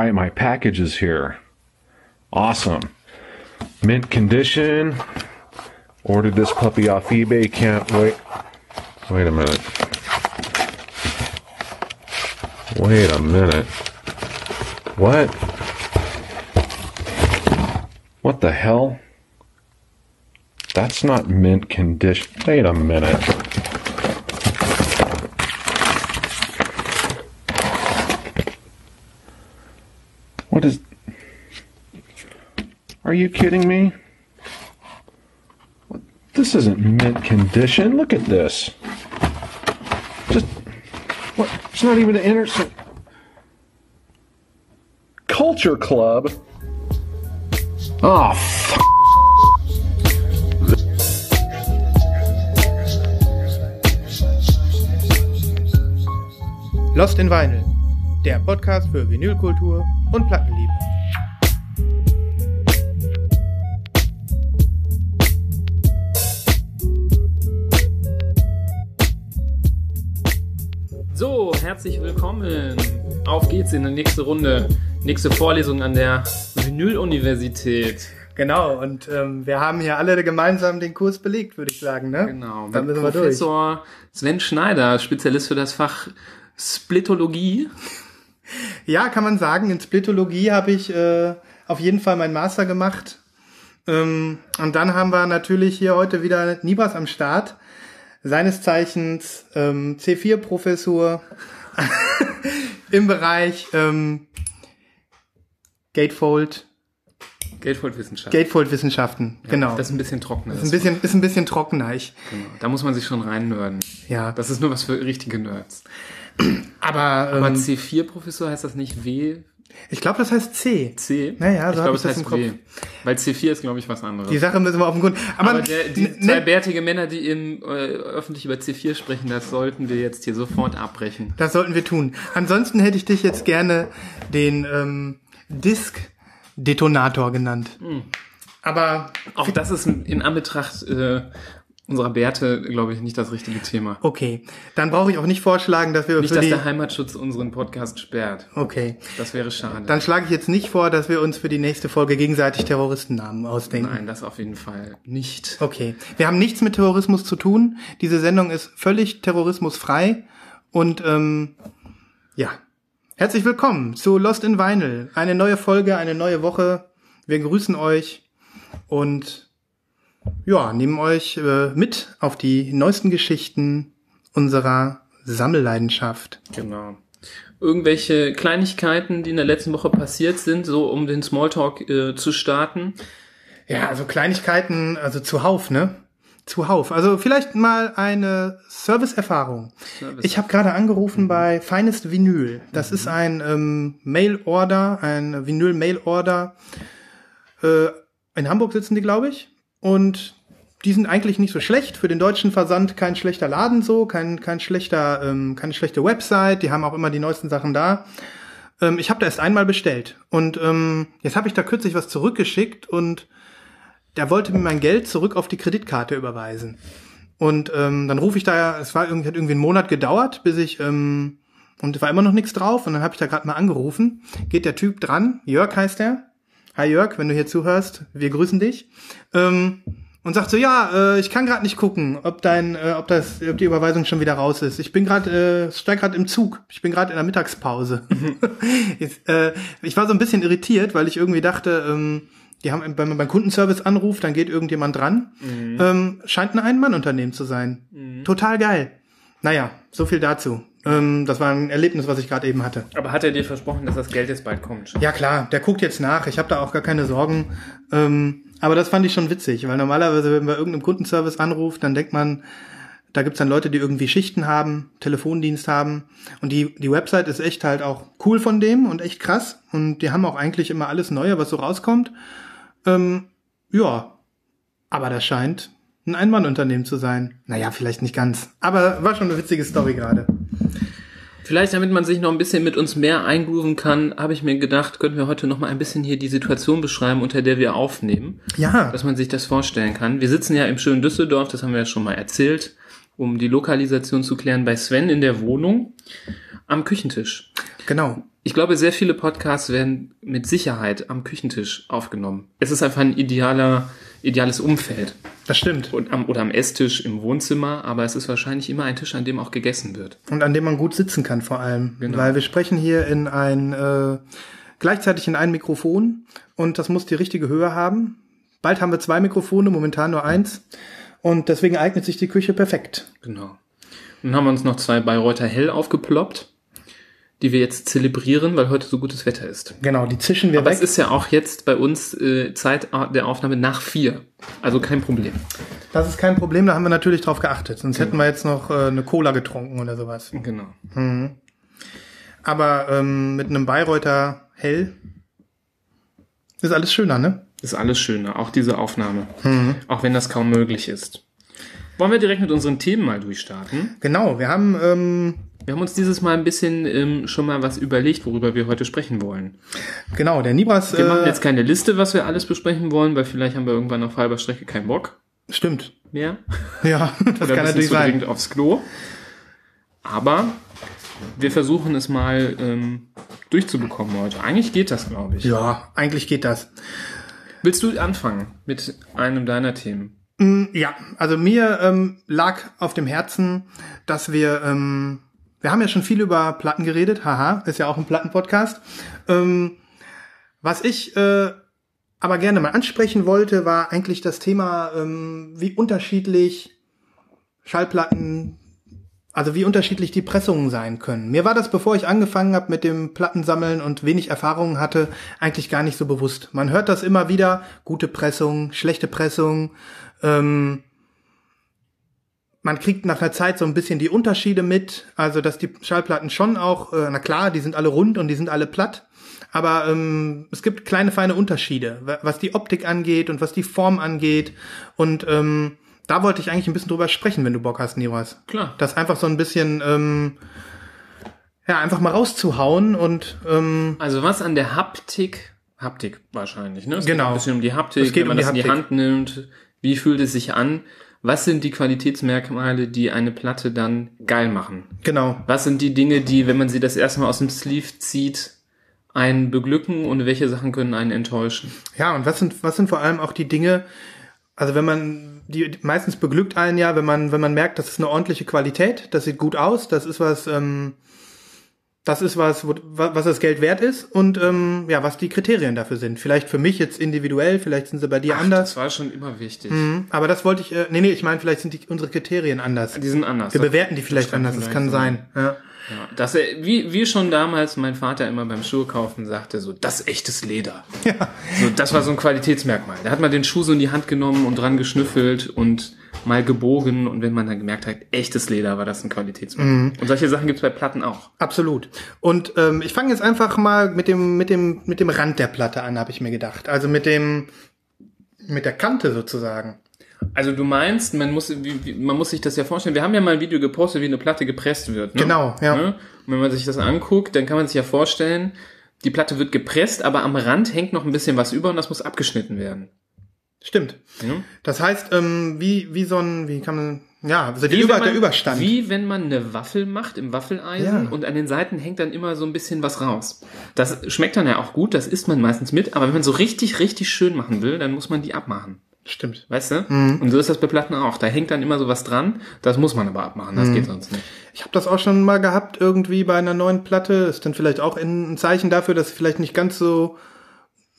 right, my package is here. Awesome. Mint condition. Ordered this puppy off eBay. Can't wait. Wait a minute. Wait a minute. What? What the hell? That's not mint condition. Wait a minute. What is. Are you kidding me? This isn't mint condition. Look at this. Just. What? It's not even an innocent. Culture Club? Oh, f- Lost in Vinyl, der Podcast für Vinylkultur und Plattenliebe. Herzlich willkommen. Auf geht's in die nächste Runde. Nächste Vorlesung an der Vinyl-Universität. Genau, und ähm, wir haben hier alle gemeinsam den Kurs belegt, würde ich sagen. Ne? Genau. Dann müssen wir durch. Professor Sven Schneider, Spezialist für das Fach Splitologie. Ja, kann man sagen, in Splitologie habe ich äh, auf jeden Fall meinen Master gemacht. Ähm, und dann haben wir natürlich hier heute wieder Nibas am Start. Seines Zeichens ähm, C4-Professor im Bereich ähm, Gatefold, Geldvollwissenschaft. Gatefold-Wissenschaften. genau. Das ist ein bisschen trockener. ist ein bisschen, ist ein bisschen trockener. Ich, genau. Da muss man sich schon reinnörden. ja, Das ist nur was für richtige Nerds. aber, Aber ähm, C4-Professor heißt das nicht W? Ich glaube, das heißt C. C? Naja, so ich glaube, es das heißt. W. Weil C4 ist, glaube ich, was anderes. Die Sache müssen wir auf den Grund. Aber, Aber der, die n- zwei ne, bärtige Männer, die im, äh, öffentlich über C4 sprechen, das sollten wir jetzt hier sofort abbrechen. das sollten wir tun. Ansonsten hätte ich dich jetzt gerne den ähm, Disk-Detonator genannt. Hm. Aber Auch das ist in Anbetracht äh, unserer Bärte, glaube ich, nicht das richtige Thema. okay, dann brauche ich auch nicht vorschlagen, dass wir Nicht, dass der Heimatschutz unseren Podcast sperrt. Okay, Das wäre schade. dann schlage ich jetzt nicht vor, dass wir uns für die nächste Folge gegenseitig Terroristennamen ausdenken. Nein, das auf jeden Fall nicht. Okay, wir haben nichts mit Terrorismus zu tun. Diese Sendung ist völlig terrorismusfrei und ähm, ja, herzlich willkommen zu Lost in Vinyl. Eine neue Folge, eine neue Woche. Wir grüßen euch und ja, nehmen euch äh, mit auf die neuesten Geschichten unserer Sammelleidenschaft. Genau. Irgendwelche Kleinigkeiten, die in der letzten Woche passiert sind, so um den Smalltalk äh, zu starten. Ja, also Kleinigkeiten, also zuhauf, ne? Zuhauf. Also vielleicht mal eine Serviceerfahrung. Service. Ich habe gerade angerufen bei Finest Vinyl. Das ist ein ähm, Mail-Order, ein Vinyl-Mail-Order. Äh, in Hamburg sitzen die, glaube ich. Und die sind eigentlich nicht so schlecht. Für den deutschen Versand kein schlechter Laden so, kein, kein schlechter, ähm, keine schlechte Website. Die haben auch immer die neuesten Sachen da. Ähm, ich habe da erst einmal bestellt. Und ähm, jetzt habe ich da kürzlich was zurückgeschickt und der wollte mir mein Geld zurück auf die Kreditkarte überweisen. Und ähm, dann rufe ich da, es war irgendwie, hat irgendwie einen Monat gedauert, bis ich, ähm, und es war immer noch nichts drauf. Und dann habe ich da gerade mal angerufen. Geht der Typ dran, Jörg heißt er. Hi Jörg, wenn du hier zuhörst, wir grüßen dich. Ähm, und sagt so, ja, äh, ich kann gerade nicht gucken, ob dein, äh, ob das, ob die Überweisung schon wieder raus ist. Ich bin gerade, äh, steig gerade im Zug. Ich bin gerade in der Mittagspause. Jetzt, äh, ich war so ein bisschen irritiert, weil ich irgendwie dachte, ähm, die haben, wenn man beim Kundenservice anruft, dann geht irgendjemand dran. Ähm, scheint ein Ein-Mann-Unternehmen zu sein. Total geil. Naja, so viel dazu. Ähm, das war ein Erlebnis, was ich gerade eben hatte. Aber hat er dir versprochen, dass das Geld jetzt bald kommt? Ja klar, der guckt jetzt nach. Ich habe da auch gar keine Sorgen. Ähm, aber das fand ich schon witzig, weil normalerweise, wenn man irgendeinem Kundenservice anruft, dann denkt man, da gibt's dann Leute, die irgendwie Schichten haben, Telefondienst haben. Und die, die Website ist echt halt auch cool von dem und echt krass. Und die haben auch eigentlich immer alles Neue, was so rauskommt. Ähm, ja, aber das scheint ein Ein-Mann-Unternehmen zu sein. Naja, vielleicht nicht ganz. Aber war schon eine witzige Story gerade. Vielleicht, damit man sich noch ein bisschen mit uns mehr eingrooven kann, habe ich mir gedacht, könnten wir heute noch mal ein bisschen hier die Situation beschreiben, unter der wir aufnehmen, Ja, dass man sich das vorstellen kann. Wir sitzen ja im schönen Düsseldorf, das haben wir ja schon mal erzählt, um die Lokalisation zu klären, bei Sven in der Wohnung am Küchentisch. genau. Ich glaube, sehr viele Podcasts werden mit Sicherheit am Küchentisch aufgenommen. Es ist einfach ein idealer, ideales Umfeld. Das stimmt. Und am, oder am Esstisch im Wohnzimmer, aber es ist wahrscheinlich immer ein Tisch, an dem auch gegessen wird. Und an dem man gut sitzen kann vor allem. Genau. Weil wir sprechen hier in ein, äh, gleichzeitig in ein Mikrofon und das muss die richtige Höhe haben. Bald haben wir zwei Mikrofone, momentan nur eins. Und deswegen eignet sich die Küche perfekt. Genau. Dann haben wir uns noch zwei Bayreuther Hell aufgeploppt, die wir jetzt zelebrieren, weil heute so gutes Wetter ist. Genau, die zischen wir Aber weg. es ist ja auch jetzt bei uns äh, Zeit der Aufnahme nach vier. Also kein Problem. Das ist kein Problem, da haben wir natürlich drauf geachtet. Sonst hätten wir jetzt noch äh, eine Cola getrunken oder sowas. Genau. Aber ähm, mit einem Bayreuther Hell ist alles schöner, ne? Ist alles schöner, auch diese Aufnahme. Auch wenn das kaum möglich ist. Wollen wir direkt mit unseren Themen mal durchstarten? Genau, wir haben ähm, Wir haben uns dieses Mal ein bisschen ähm, schon mal was überlegt, worüber wir heute sprechen wollen. genau der Nibras. Wir machen Äh, jetzt keine Liste, was wir alles besprechen wollen, weil vielleicht haben wir irgendwann auf halber Strecke keinen Bock stimmt. mehr. Ja, das Oder kann natürlich zu sein. aufs Klo. Aber wir versuchen es mal ähm, durchzubekommen heute. Eigentlich geht das, glaube ich. Ja, eigentlich geht das. Willst du anfangen mit einem deiner Themen? Mm, Ja, also mir ähm, lag auf dem Herzen, dass wir, ähm, wir haben ja schon viel über Platten geredet, haha, ist ja auch ein Plattenpodcast. Ähm, was ich äh, aber gerne mal ansprechen wollte, war eigentlich das Thema, ähm, wie unterschiedlich Schallplatten, also wie unterschiedlich die Pressungen sein können. Mir war das, bevor ich angefangen habe mit dem Plattensammeln und wenig Erfahrungen hatte, eigentlich gar nicht so bewusst. Man hört das immer wieder, gute Pressung, schlechte Pressung. Ähm, man kriegt nach einer Zeit so ein bisschen die Unterschiede mit, also dass die Schallplatten schon auch, äh, na klar, die sind alle rund und die sind alle platt, aber ähm, es gibt kleine feine Unterschiede, wa- was die Optik angeht und was die Form angeht und ähm, da wollte ich eigentlich ein bisschen drüber sprechen, wenn du Bock hast, Niras. Klar. Das einfach so ein bisschen, ähm, ja, einfach mal rauszuhauen und ähm, Also was an der Haptik, Haptik wahrscheinlich, ne? Es Genau. geht ein bisschen um die Haptik, Es geht wenn man um die das in die Haptik. Hand nimmt, wie fühlt es sich an? Was sind die Qualitätsmerkmale, die eine Platte dann geil machen? genau. Was sind die Dinge, die, wenn man sie das erste Mal aus dem Sleeve zieht, einen beglücken und welche Sachen können einen enttäuschen? Ja, und was sind, was sind vor allem auch die Dinge, also wenn man, die, meistens beglückt einen ja, wenn man, wenn man merkt, das ist eine ordentliche Qualität, das sieht gut aus, das ist was, ähm, das ist was, was das Geld wert ist und ähm, ja, was die Kriterien dafür sind. Vielleicht für mich jetzt individuell, vielleicht sind sie bei dir anders. Das war schon immer wichtig. Mhm, Aber das wollte ich, äh, nee, nee, ich meine, vielleicht sind die, unsere Kriterien anders. Die sind anders. Wir bewerten die vielleicht anders, das kann sein. sein. Ja. Ja, das, äh, wie, wie schon damals mein Vater immer beim Schuhkaufen sagte, so, das echtes Leder. Ja. So, das war so ein Qualitätsmerkmal. Da hat man den Schuh so in die Hand genommen und dran geschnüffelt und mal gebogen und wenn man dann gemerkt hat, echtes Leder war das ein Qualitätsmerkmal. Mhm. Und solche Sachen gibt's bei Platten auch. Absolut. Und ähm, ich fange jetzt einfach mal mit dem mit dem mit dem Rand der Platte an, habe ich mir gedacht. Also mit dem mit der Kante sozusagen. Also du meinst, man muss, wie, wie, man muss sich das ja vorstellen. Wir haben ja mal ein Video gepostet, wie eine Platte gepresst wird. Ne? Genau, ja. Ne? Und wenn man sich das anguckt, dann kann man sich ja vorstellen, die Platte wird gepresst, aber am Rand hängt noch ein bisschen was über und das muss abgeschnitten werden. Stimmt. Ja? Das heißt, ähm, wie wie so ein wie kann man ja also Wie Über, man, der Überstand. Wie wenn man eine Waffel macht im Waffeleisen Ja. und an den Seiten hängt dann immer so ein bisschen was raus. Das schmeckt dann ja auch gut, das isst man meistens mit, aber wenn man so richtig, richtig schön machen will, dann muss man die abmachen. Stimmt. Weißt du? Mhm. Und so ist das bei Platten auch. Da hängt dann immer so was dran, das muss man aber abmachen, Mhm. das geht sonst nicht. Ich habe das auch schon mal gehabt irgendwie bei einer neuen Platte. Ist dann vielleicht auch ein Zeichen dafür, dass vielleicht nicht ganz so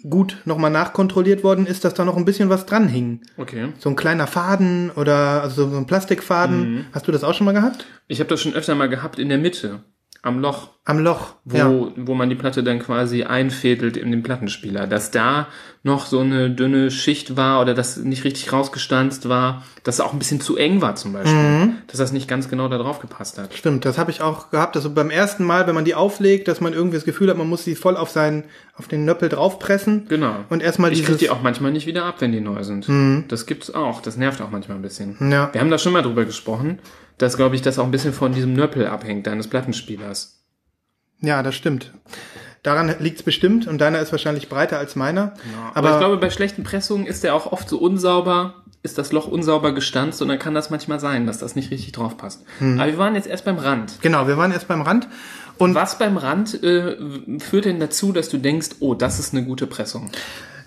gut nochmal nachkontrolliert worden ist, dass da noch ein bisschen was dran hing. Okay. So ein kleiner Faden oder also so ein Plastikfaden. Mhm. Hast du das auch schon mal gehabt? Ich habe das schon öfter mal gehabt in der Mitte, am Loch, Am Loch. wo, ja. wo man die Platte dann quasi einfädelt in den Plattenspieler. Dass da noch so eine dünne Schicht war oder das nicht richtig rausgestanzt war, dass es auch ein bisschen zu eng war zum Beispiel. Mhm. Dass das nicht ganz genau da drauf gepasst hat. Stimmt, das habe ich auch gehabt. Also beim ersten Mal, wenn man die auflegt, dass man irgendwie das Gefühl hat, man muss sie voll auf seinen, auf den Nöppel draufpressen. Genau. Und erstmal ich krieg dieses. die auch manchmal nicht wieder ab, wenn die neu sind. Das gibt's auch. Das nervt auch manchmal ein bisschen. Ja. Wir haben da schon mal drüber gesprochen, dass, glaube ich, das auch ein bisschen von diesem Nöppel abhängt, deines Plattenspielers. Ja, das stimmt. Daran liegt's bestimmt und deiner ist wahrscheinlich breiter als meiner. Aber, Aber, ich glaube, bei schlechten Pressungen ist der auch oft so unsauber, ist das Loch unsauber gestanzt und dann kann das manchmal sein, dass das nicht richtig drauf passt. Hm. Aber wir waren jetzt erst beim Rand. genau, wir waren erst beim Rand Und Was beim Rand äh, führt denn dazu, dass du denkst, oh, das ist eine gute Pressung?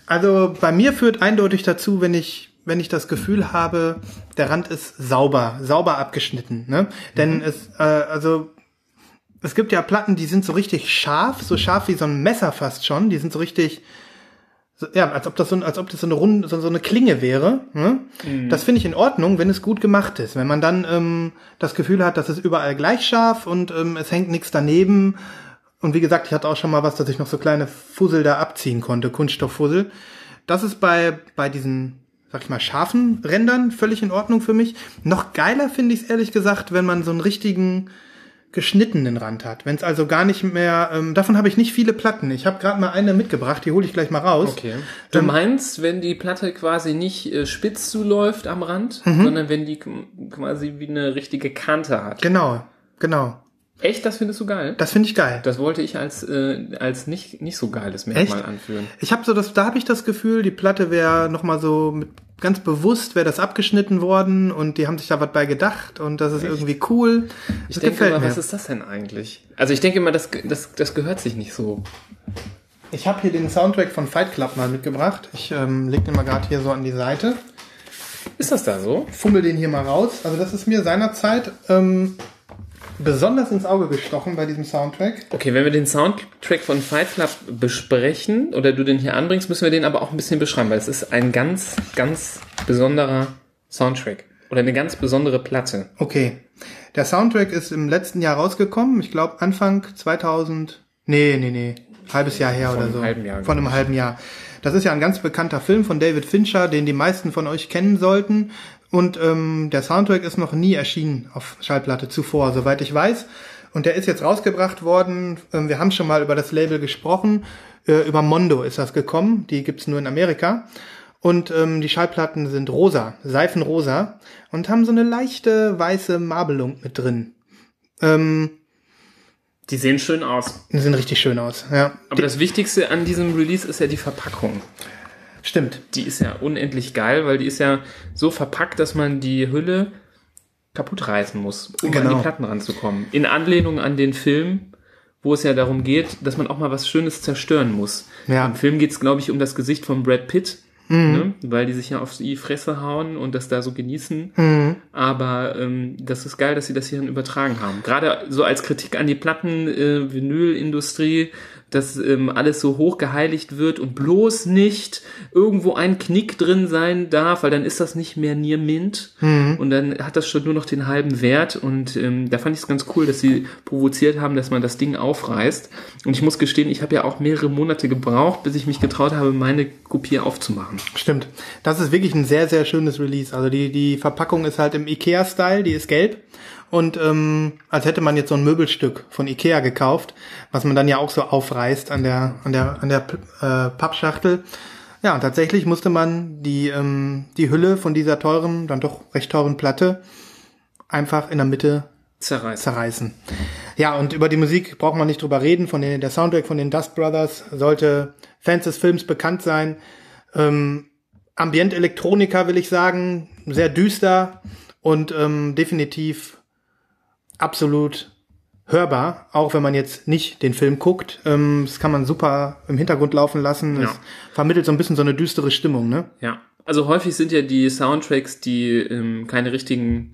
Also bei mir führt eindeutig dazu, wenn ich wenn ich das Gefühl habe, der Rand ist sauber, sauber abgeschnitten. Ne? Denn es äh, also es gibt ja Platten, die sind so richtig scharf, so scharf wie so ein Messer fast schon. Die sind so richtig so, ja, als ob das so, als ob das so eine Runde, so, so eine Klinge wäre. Ne? Das finde ich in Ordnung, wenn es gut gemacht ist. Wenn man dann ähm, das Gefühl hat, das ist überall gleich scharf und ähm, es hängt nichts daneben. Und wie gesagt, ich hatte auch schon mal was, dass ich noch so kleine Fussel da abziehen konnte, Kunststofffussel. Das ist bei, bei diesen, sag ich mal, scharfen Rändern völlig in Ordnung für mich. Noch geiler finde ich es ehrlich gesagt, wenn man so einen richtigen geschnittenen Rand hat. Wenn es also gar nicht mehr, ähm, davon habe ich nicht viele Platten. Ich habe gerade mal eine mitgebracht, die hole ich gleich mal raus. Du Ähm, meinst, wenn die Platte quasi nicht äh, spitz zuläuft am Rand, sondern wenn die quasi wie eine richtige Kante hat. Genau, genau. Echt, das findest du geil? Das finde ich geil. Das wollte ich als, äh, als nicht, nicht so geiles Merkmal Echt? anführen. Ich habe so das, da habe ich das Gefühl, die Platte wäre noch mal so mit, ganz bewusst wäre das abgeschnitten worden und die haben sich da was bei gedacht und das ist irgendwie cool. Ich das denke mir. was ist das denn eigentlich? Also ich denke mal, das, das, das gehört sich nicht so. Ich habe hier den Soundtrack von Fight Club mal mitgebracht. Ich ähm, leg den mal gerade hier so an die Seite. Ist das da so? Fummel den hier mal raus. Also das ist mir seinerzeit ähm, besonders ins Auge gestochen bei diesem Soundtrack. Okay, wenn wir den Soundtrack von Fight Club besprechen oder du den hier anbringst, müssen wir den aber auch ein bisschen beschreiben, weil es ist ein ganz, ganz besonderer Soundtrack oder eine ganz besondere Platte. Okay. Der Soundtrack ist im letzten Jahr rausgekommen. Ich glaube Anfang 2000. Nee, nee, nee. Halbes Jahr her Von oder einem so. halben Jahr, Von einem halben Jahr. Das ist ja ein ganz bekannter Film von David Fincher, den die meisten von euch kennen sollten. Und ähm, der Soundtrack ist noch nie erschienen auf Schallplatte zuvor, soweit ich weiß. Und der ist jetzt rausgebracht worden. Ähm, wir haben schon mal über das Label gesprochen. Äh, über Mondo ist das gekommen. Die gibt's nur in Amerika. Und ähm, die Schallplatten sind rosa, seifenrosa und haben so eine leichte weiße Marbelung mit drin. Ähm, Die sehen schön aus. die sehen richtig schön aus, ja. Aber das Wichtigste an diesem Release ist ja die Verpackung. Stimmt. Die ist ja unendlich geil, weil die ist ja so verpackt, dass man die Hülle kaputt reißen muss, um an Genau. die Platten ranzukommen. In Anlehnung an den Film, wo es ja darum geht, dass man auch mal was Schönes zerstören muss. Ja. Im Film geht es, glaube ich, um das Gesicht von Brad Pitt, ne? weil die sich ja auf die Fresse hauen und das da so genießen. Aber ähm, das ist geil, dass sie das hierhin übertragen haben. Gerade so als Kritik an die Platten, äh, Vinylindustrie, dass ähm, alles so hoch geheiligt wird und bloß nicht irgendwo ein Knick drin sein darf, weil dann ist das nicht mehr Near Mint und dann hat das schon nur noch den halben Wert und ähm, da fand ich es ganz cool, dass sie provoziert haben, dass man das Ding aufreißt und ich muss gestehen, ich habe ja auch mehrere Monate gebraucht, bis ich mich getraut habe, meine Kopie aufzumachen. Stimmt. Das ist wirklich ein sehr, sehr schönes Release. Also die, die Verpackung ist halt im Ikea-Style, die ist gelb. Und ähm, als hätte man jetzt so ein Möbelstück von Ikea gekauft, was man dann ja auch so aufreißt an der, an der, an der äh, Pappschachtel. Ja, und tatsächlich musste man die, ähm, die Hülle von dieser teuren, dann doch recht teuren Platte einfach in der Mitte Zerreißen. zerreißen. Ja, und über die Musik braucht man nicht drüber reden. Von den, der Soundtrack von den Dust Brothers sollte Fans des Films bekannt sein. Ähm, Ambient Elektronika will ich sagen, sehr düster und ähm, definitiv absolut hörbar, auch wenn man jetzt nicht den Film guckt. Ähm, das kann man super im Hintergrund laufen lassen. Ja. Es vermittelt so ein bisschen so eine düstere Stimmung, ne? Ja, also häufig sind ja die Soundtracks, die ähm, keine richtigen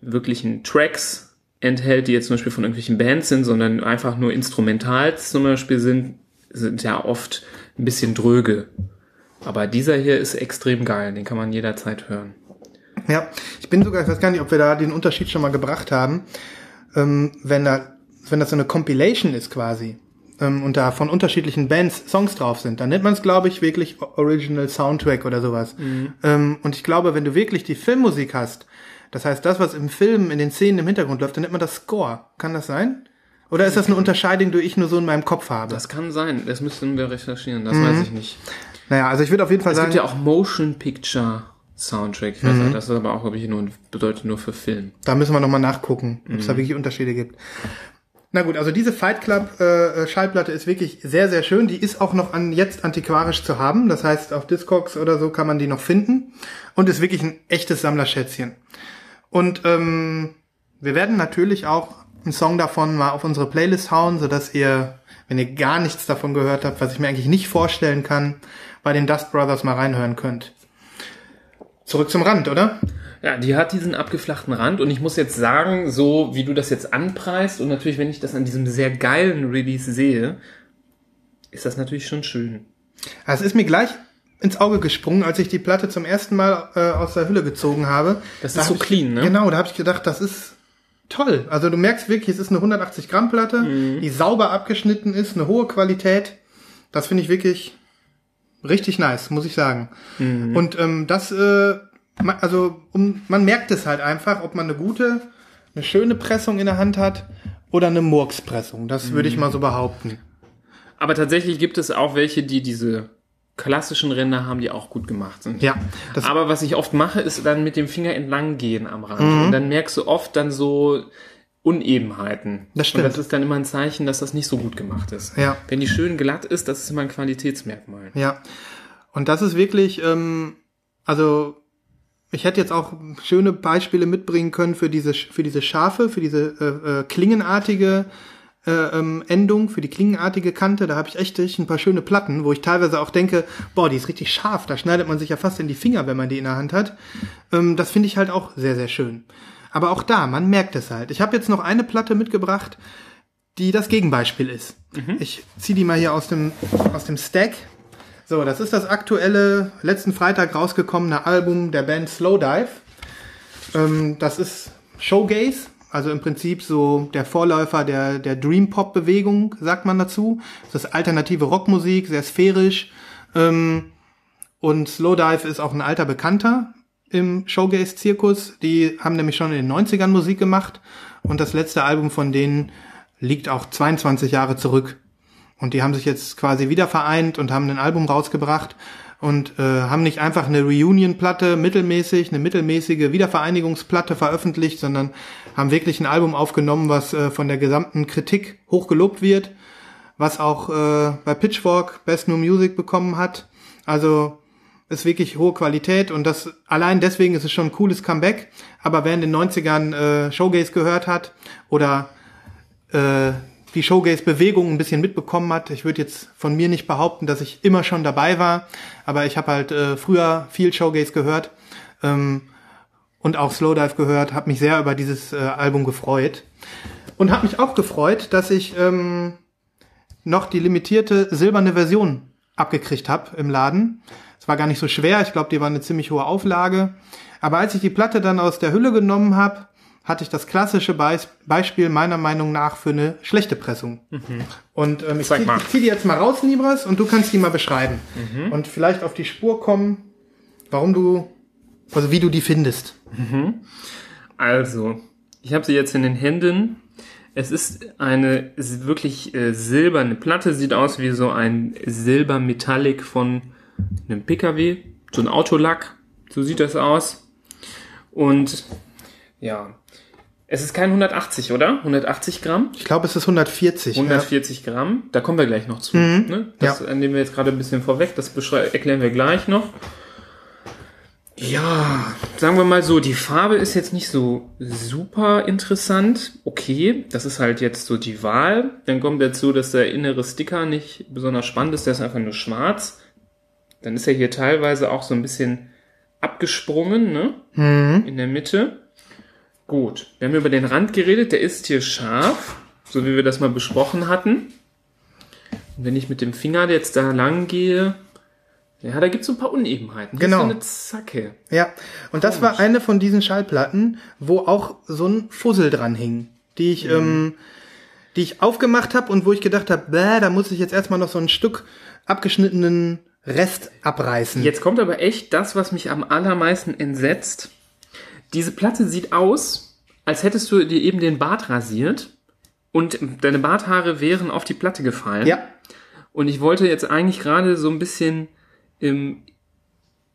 wirklichen Tracks enthält, die jetzt zum Beispiel von irgendwelchen Bands sind, sondern einfach nur Instrumentals zum Beispiel sind, sind ja oft ein bisschen dröge. Aber dieser hier ist extrem geil, den kann man jederzeit hören. Ja, ich bin sogar, ich weiß gar nicht, ob wir da den Unterschied schon mal gebracht haben, ähm, wenn da, wenn das so eine Compilation ist quasi ähm, und da von unterschiedlichen Bands Songs drauf sind, dann nennt man es, glaube ich, wirklich Original Soundtrack oder sowas. Ähm, und ich glaube, wenn du wirklich die Filmmusik hast, das heißt, das, was im Film in den Szenen im Hintergrund läuft, dann nennt man das Score. Kann das sein? Oder ist das eine Unterscheidung, die ich nur so in meinem Kopf habe? Das kann sein, das müssten wir recherchieren, das weiß ich nicht. naja, also ich würde auf jeden Fall Es sagen, gibt ja auch Motion Picture Soundtrack, weiß nicht, das ist aber auch, glaube ich, nur, bedeutet nur für Film. Da müssen wir nochmal nachgucken, ob es da wirklich Unterschiede gibt. Na gut, also diese Fight Club äh, äh, Schallplatte ist wirklich sehr, sehr schön. Die ist auch noch an jetzt antiquarisch zu haben. Das heißt, auf Discogs oder so kann man die noch finden. Und ist wirklich ein echtes Sammlerschätzchen. Und ähm, wir werden natürlich auch einen Song davon mal auf unsere Playlist hauen, sodass ihr, wenn ihr gar nichts davon gehört habt, was ich mir eigentlich nicht vorstellen kann, bei den Dust Brothers mal reinhören könnt. Zurück zum Rand, oder? Ja, die hat diesen abgeflachten Rand und ich muss jetzt sagen, so wie du das jetzt anpreist und natürlich, wenn ich das an diesem sehr geilen Release sehe, ist das natürlich schon schön. Also es ist mir gleich ins Auge gesprungen, als ich die Platte zum ersten Mal äh, aus der Hülle gezogen habe. Das Da ist so ich, clean, ne? Genau, da habe ich gedacht, das ist toll. Also du merkst wirklich, es ist eine 180 Gramm Platte, Mhm. die sauber abgeschnitten ist, eine hohe Qualität. Das finde ich wirklich richtig nice, muss ich sagen. Mhm. Und ähm, das, äh, also um, man merkt es halt einfach, ob man eine gute, eine schöne Pressung in der Hand hat oder eine Murkspressung. Das würde Mhm. ich mal so behaupten. Aber tatsächlich gibt es auch welche, die diese klassischen Ränder haben, die auch gut gemacht sind. Ja, das Aber was ich oft mache, ist dann mit dem Finger entlang gehen am Rand. Mhm. Und dann merkst du oft dann so Unebenheiten. Das stimmt. Und das ist dann immer ein Zeichen, dass das nicht so gut gemacht ist. Ja. Wenn die schön glatt ist, das ist immer ein Qualitätsmerkmal. Ja. Und das ist wirklich, ähm, also ich hätte jetzt auch schöne Beispiele mitbringen können für diese für diese Schafe, für diese äh, äh, klingenartige äh, ähm, Endung, für die klingenartige Kante. Da habe ich echt, echt ein paar schöne Platten, wo ich teilweise auch denke, boah, die ist richtig scharf. Da schneidet man sich ja fast in die Finger, wenn man die in der Hand hat. Ähm, das finde ich halt auch sehr sehr schön. Aber auch da, man merkt es halt. Ich habe jetzt noch eine Platte mitgebracht, die das Gegenbeispiel ist. Ich ziehe die mal hier aus dem aus dem Stack. So, das ist das aktuelle, letzten Freitag rausgekommene Album der Band Slowdive. Ähm, das ist Showgaze, also im Prinzip so der Vorläufer der, der Dream Pop Bewegung, sagt man dazu. Das ist alternative Rockmusik, sehr sphärisch. Ähm, und Slowdive ist auch ein alter Bekannter im Showgaze-Zirkus. Die haben nämlich schon in den 90ern Musik gemacht und das letzte Album von denen liegt auch 22 Jahre zurück. Und die haben sich jetzt quasi wieder vereint und haben ein Album rausgebracht und äh, haben nicht einfach eine Reunion-Platte mittelmäßig, eine mittelmäßige Wiedervereinigungsplatte veröffentlicht, sondern haben wirklich ein Album aufgenommen, was äh, von der gesamten Kritik hochgelobt wird, was auch äh, bei Pitchfork Best New Music bekommen hat. Also ist wirklich hohe Qualität und das allein deswegen ist es schon ein cooles Comeback. Aber wer in den 90ern äh, Showgaze gehört hat oder äh, die Showgaze-Bewegung ein bisschen mitbekommen hat. Ich würde jetzt von mir nicht behaupten, dass ich immer schon dabei war, aber ich habe halt äh, früher viel Showgaze gehört ähm, und auch Slowdive gehört, habe mich sehr über dieses äh, Album gefreut und habe mich auch gefreut, dass ich ähm, noch die limitierte silberne Version abgekriegt habe im Laden. Es war gar nicht so schwer, ich glaube, die war eine ziemlich hohe Auflage. Aber als ich die Platte dann aus der Hülle genommen habe, hatte ich das klassische Beis Beispiel meiner Meinung nach für eine schlechte Pressung. Und ähm, ich mal. zieh die jetzt mal raus, Libras, und du kannst die mal beschreiben. Und vielleicht auf die Spur kommen, warum du, also wie du die findest. Also, ich habe sie jetzt in den Händen. Es ist eine wirklich äh, silberne Platte, sieht aus wie so ein Silbermetallic von einem PKW, so ein Autolack, so sieht das aus. Und ja, es ist kein 180, oder? 180 Gramm? Ich glaube, es ist 140. 140 Gramm, da kommen wir gleich noch zu. Ne? Das Ja. nehmen wir jetzt gerade ein bisschen vorweg, das erklären wir gleich noch. Ja, sagen wir mal so, die Farbe ist jetzt nicht so super interessant. Okay, das ist halt jetzt so die Wahl. Dann kommt dazu, dass der innere Sticker nicht besonders spannend ist, der ist einfach nur schwarz. Dann ist er hier teilweise auch so ein bisschen abgesprungen, ne? In der Mitte. Gut, wir haben über den Rand geredet, der ist hier scharf, so wie wir das mal besprochen hatten. Und wenn ich mit dem Finger jetzt da lang gehe, ja, da gibt's so ein paar Unebenheiten. Das Genau. ist so eine Zacke. Ja, und das war eine von diesen Schallplatten, wo auch so ein Fussel dran hing, die ich, ähm, die ich aufgemacht habe und wo ich gedacht habe, bäh, da muss ich jetzt erstmal noch so ein Stück abgeschnittenen Rest abreißen. Jetzt kommt aber echt das, was mich am allermeisten entsetzt. Diese Platte sieht aus, als hättest du dir eben den Bart rasiert und deine Barthaare wären auf die Platte gefallen. Ja, Und ich wollte jetzt eigentlich gerade so ein bisschen ähm,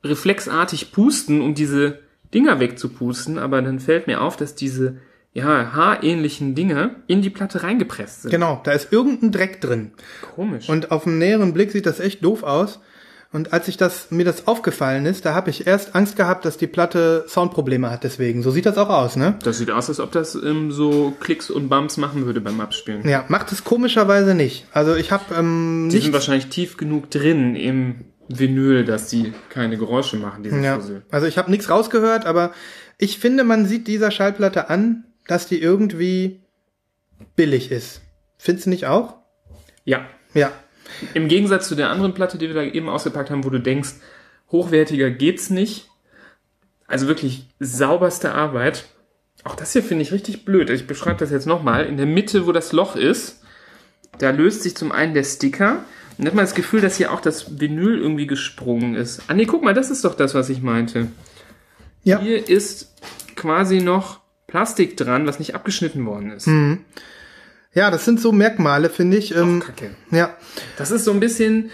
reflexartig pusten, um diese Dinger wegzupusten, aber dann fällt mir auf, dass diese ja, haarähnlichen Dinge in die Platte reingepresst sind. genau, da ist irgendein Dreck drin. Komisch. Und auf dem näheren Blick sieht das echt doof aus. Und als ich das, mir das aufgefallen ist, da habe ich erst Angst gehabt, dass die Platte Soundprobleme hat deswegen. So sieht das auch aus, ne? Das sieht aus, als ob das ähm, so Klicks und Bumps machen würde beim Abspielen. Ja, macht es komischerweise nicht. Also ich habe ähm, Die nicht sind wahrscheinlich tief genug drin im Vinyl, dass die keine Geräusche machen, diese Ja, Fussel. also ich habe nichts rausgehört, aber ich finde, man sieht dieser Schallplatte an, dass die irgendwie billig ist. Findest du nicht auch? Ja. Ja. Im Gegensatz zu der anderen Platte, die wir da eben ausgepackt haben, wo du denkst, hochwertiger geht's nicht. Also wirklich sauberste Arbeit. Auch das hier finde ich richtig blöd. Ich beschreibe das jetzt nochmal. In der Mitte, wo das Loch ist, da löst sich zum einen der Sticker. Und dann hat man das Gefühl, dass hier auch das Vinyl irgendwie gesprungen ist. Ah nee, guck mal, das ist doch das, was ich meinte. Ja. Hier ist quasi noch Plastik dran, was nicht abgeschnitten worden ist. Ja, das sind so Merkmale, finde ich. Ähm, Kacke. ja. Das ist so ein bisschen,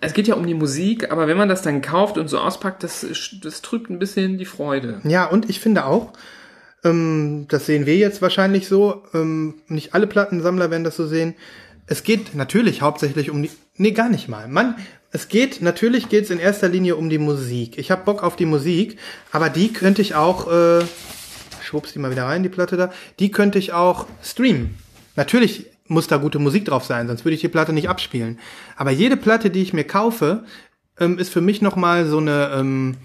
es geht ja um die Musik, aber wenn man das dann kauft und so auspackt, das, das trübt ein bisschen die Freude. Ja, und ich finde auch, ähm, das sehen wir jetzt wahrscheinlich so, ähm, nicht alle Plattensammler werden das so sehen. Es geht natürlich hauptsächlich um die, nee, gar nicht mal. Man, es geht, natürlich geht es in erster Linie um die Musik. Ich habe Bock auf die Musik, aber die könnte ich auch, äh, schwupps die mal wieder rein, die Platte da, die könnte ich auch streamen. Natürlich muss da gute Musik drauf sein, sonst würde ich die Platte nicht abspielen. Aber jede Platte, die ich mir kaufe, ähm, ist für mich nochmal so eine, ähm,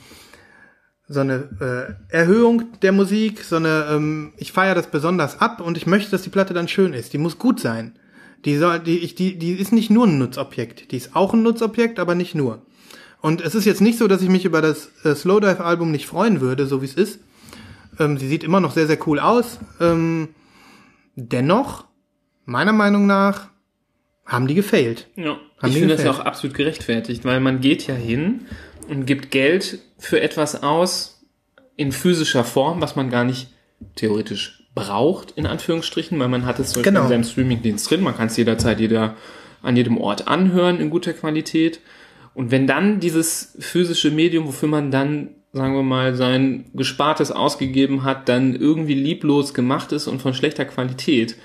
so eine äh, Erhöhung der Musik, so eine, ähm, ich feiere das besonders ab und ich möchte, dass die Platte dann schön ist. Die muss gut sein. Die soll, die, ich, die, die ist nicht nur ein Nutzobjekt. Die ist auch ein Nutzobjekt, aber nicht nur. Und es ist jetzt nicht so, dass ich mich über das äh, Slowdive-Album nicht freuen würde, so wie es ist. Ähm, sie sieht immer noch sehr, sehr cool aus. Ähm, dennoch, meiner Meinung nach, haben die gefailt. Ja. Haben ich finde das gefällt. auch absolut gerechtfertigt, weil man geht ja hin und gibt Geld für etwas aus in physischer Form, was man gar nicht theoretisch braucht, in Anführungsstrichen, weil man hat es zum Beispiel Genau. in seinem Streamingdienst drin, man kann es jederzeit jeder, an jedem Ort anhören in guter Qualität. Und wenn dann dieses physische Medium, wofür man dann, sagen wir mal, sein Gespartes ausgegeben hat, dann irgendwie lieblos gemacht ist und von schlechter Qualität,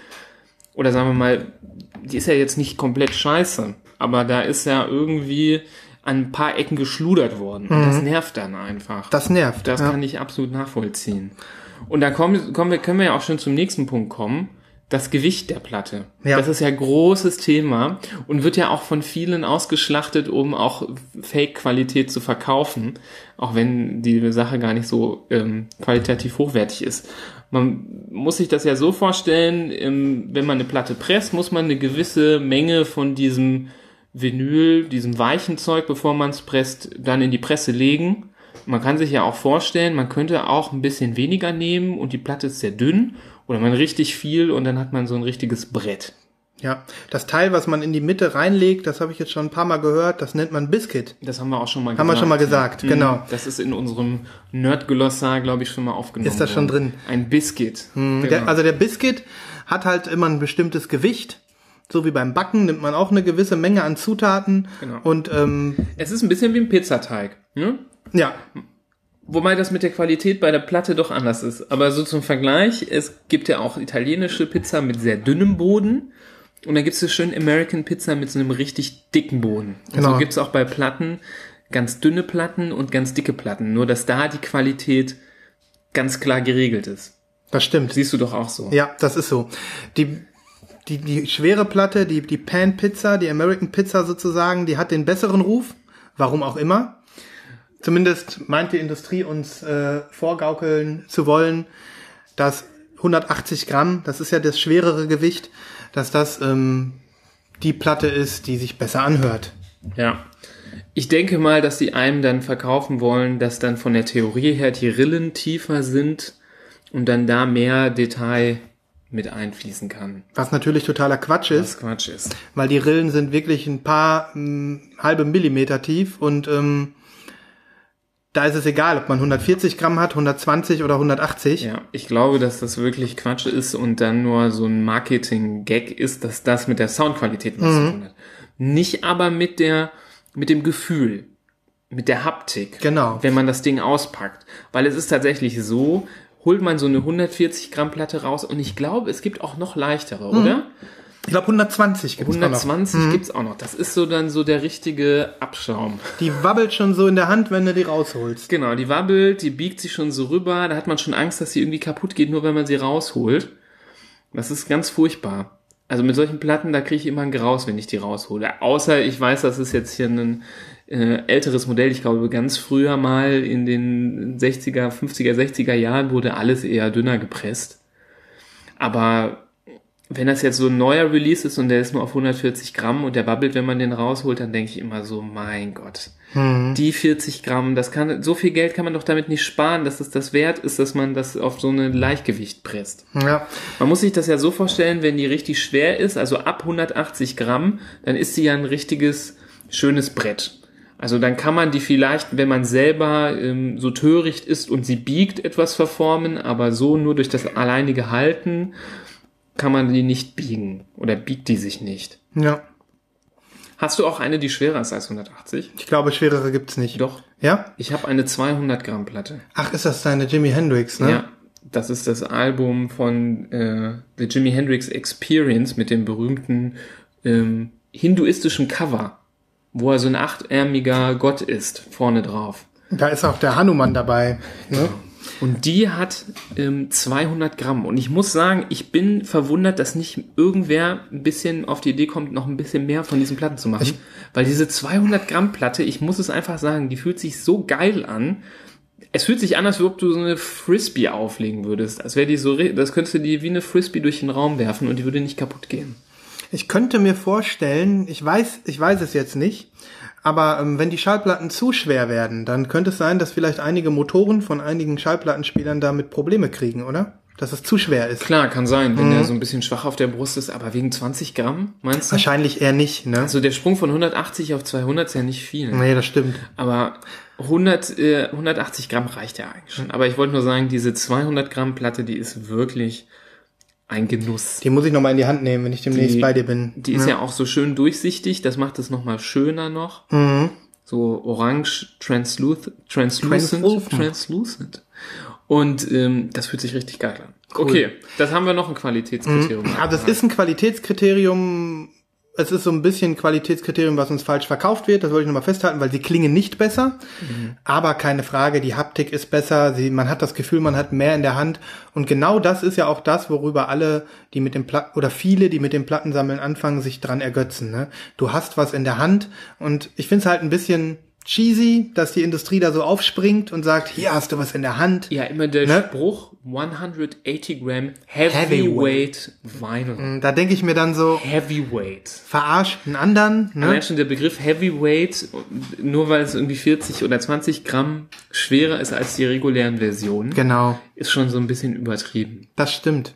oder sagen wir mal, die ist ja jetzt nicht komplett scheiße, aber da ist ja irgendwie an ein paar Ecken geschludert worden. Und das nervt dann einfach. Das nervt. Das ja. kann ich absolut nachvollziehen. Und da kommen, kommen wir, können wir ja auch schon zum nächsten Punkt kommen. Das Gewicht der Platte. Ja. Das ist ja großes Thema und wird ja auch von vielen ausgeschlachtet, um auch Fake-Qualität zu verkaufen, auch wenn die Sache gar nicht so ähm, qualitativ hochwertig ist. Man muss sich das ja so vorstellen, wenn man eine Platte presst, muss man eine gewisse Menge von diesem Vinyl, diesem weichen Zeug, bevor man es presst, dann in die Presse legen. Man kann sich ja auch vorstellen, man könnte auch ein bisschen weniger nehmen und die Platte ist sehr dünn oder man richtig viel und dann hat man so ein richtiges Brett. Ja, das Teil, was man in die Mitte reinlegt, das habe ich jetzt schon ein paar Mal gehört, das nennt man Biscuit. Das haben wir auch schon mal Haben wir schon mal gesagt, ja. genau. Mhm. Das ist in unserem Nerd-Glossar, glaube ich, schon mal aufgenommen. Ist das schon worden. drin? Ein Biscuit. Genau. Der, also der Biscuit hat halt immer ein bestimmtes Gewicht. So wie beim Backen nimmt man auch eine gewisse Menge an Zutaten. Genau. Und ähm, es ist ein bisschen wie ein Pizzateig. Ne? ja, Wobei das mit der Qualität bei der Platte doch anders ist. Aber so zum Vergleich, es gibt ja auch italienische Pizza mit sehr dünnem Boden. Und dann gibt es so schön American Pizza mit so einem richtig dicken Boden. Und Genau. so gibt es auch bei Platten ganz dünne Platten und ganz dicke Platten. Nur dass da die Qualität ganz klar geregelt ist. das stimmt. Siehst du doch auch so. Ja, das ist so. Die, die, die schwere Platte, die, die Pan Pizza, die American Pizza sozusagen, die hat den besseren Ruf. Warum auch immer. Zumindest meint die Industrie uns äh, vorgaukeln zu wollen, dass 180 Gramm, das ist ja das schwerere Gewicht, dass das ähm, die Platte ist, die sich besser anhört. Ja. Ich denke mal, dass die einem dann verkaufen wollen, dass dann von der Theorie her die Rillen tiefer sind und dann da mehr Detail mit einfließen kann. Was natürlich totaler Quatsch ist. Was Quatsch ist. weil die Rillen sind wirklich ein paar mh, halbe Millimeter tief und ähm, da ist es egal, ob man 140 Gramm hat, 120 oder 180. Ja, ich glaube, dass das wirklich Quatsch ist und dann nur so ein Marketing-Gag ist, dass das mit der Soundqualität was zu tun hat. Nicht aber mit der, mit dem Gefühl, mit der Haptik. Genau. Wenn man das Ding auspackt. Weil es ist tatsächlich so, holt man so eine 140 Gramm Platte raus und ich glaube, es gibt auch noch leichtere, oder? Ich glaube 120 gibt's auch noch. 120 gibt's auch noch. Das ist so dann so der richtige Abschaum. Die wabbelt schon so in der Hand, wenn du die rausholst. Genau, die wabbelt, die biegt sich schon so rüber. Da hat man schon Angst, dass sie irgendwie kaputt geht, nur wenn man sie rausholt. Das ist ganz furchtbar. Also mit solchen Platten, da kriege ich immer ein Graus, wenn ich die raushole. Außer ich weiß, das ist jetzt hier ein äh, älteres Modell. Ich glaube, ganz früher mal in den 60er, 50er, 60er Jahren wurde alles eher dünner gepresst. Aber wenn das jetzt so ein neuer Release ist und der ist nur auf 140 Gramm und der wabbelt, wenn man den rausholt, dann denke ich immer so, mein Gott, die 40 Gramm, das kann, so viel Geld kann man doch damit nicht sparen, dass es das wert ist, dass man das auf so ein Leichtgewicht presst. Ja. Man muss sich das ja so vorstellen, wenn die richtig schwer ist, also ab 180 Gramm, dann ist sie ja ein richtiges, schönes Brett. Also dann kann man die vielleicht, wenn man selber ähm, so töricht ist und sie biegt, etwas verformen, aber so nur durch das alleinige Halten kann man die nicht biegen oder biegt die sich nicht. Ja. Hast du auch eine, die schwerer ist als 180? Ich glaube, schwerere gibt's nicht. Doch. Ja? Ich habe eine 200 Gramm Platte. Ach, ist das deine Jimi Hendrix, ne? Ja. Das ist das Album von äh, The Jimi Hendrix Experience mit dem berühmten ähm, hinduistischen Cover, wo er so ein achtärmiger Gott ist, vorne drauf. Da ist auch der Hanuman dabei. Ne? Und die hat ähm, 200 Gramm. Und ich muss sagen, ich bin verwundert, dass nicht irgendwer ein bisschen auf die Idee kommt, noch ein bisschen mehr von diesen Platten zu machen. Weil diese 200 Gramm Platte, ich muss es einfach sagen, die fühlt sich so geil an. Es fühlt sich an, als ob du so eine Frisbee auflegen würdest. Als wäre die so, das könntest du die wie eine Frisbee durch den Raum werfen und die würde nicht kaputt gehen. Ich könnte mir vorstellen, ich weiß, ich weiß es jetzt nicht, aber ähm, wenn die Schallplatten zu schwer werden, dann könnte es sein, dass vielleicht einige Motoren von einigen Schallplattenspielern damit Probleme kriegen, oder? Dass es zu schwer ist. Klar, kann sein, wenn der so ein bisschen schwach auf der Brust ist, aber wegen 20 Gramm, meinst du? Wahrscheinlich eher nicht, ne? Also der Sprung von 180 auf 200 ist ja nicht viel. nee, das stimmt. Aber 100, äh, 180 Gramm reicht ja eigentlich schon. Aber ich wollte nur sagen, diese 200 Gramm Platte, die ist wirklich ein Genuss. Die muss ich noch mal in die Hand nehmen, wenn ich demnächst Die- bei dir bin. Die ist ja auch so schön durchsichtig, das macht es nochmal schöner noch. Mhm. So orange, transluth, translucent, Translucent. translucent. Und ähm, das fühlt sich richtig geil an. Okay, das haben wir noch ein Qualitätskriterium. Also es ist ein Qualitätskriterium, es ist so ein bisschen ein Qualitätskriterium, was uns falsch verkauft wird, das wollte ich nochmal festhalten, weil sie klingen nicht besser, aber keine Frage, die Haptik ist besser, sie, man hat das Gefühl, man hat mehr in der Hand. Und genau das ist ja auch das, worüber alle, die mit dem Platten, oder viele, die mit dem Plattensammeln anfangen, sich dran ergötzen. Ne? Du hast was in der Hand. Und ich finde es halt ein bisschen cheesy, dass die Industrie da so aufspringt und sagt, hier hast du was in der Hand. ja immer der Ne? Spruch 180 Gramm Heavyweight Vinyl. Da denke ich mir dann so, Heavyweight. verarscht einen anderen. Ne? Allein schon der Begriff Heavyweight, nur weil es irgendwie 40 oder 20 Gramm schwerer ist als die regulären Versionen, Genau. ist schon so ein bisschen übertrieben. Das stimmt.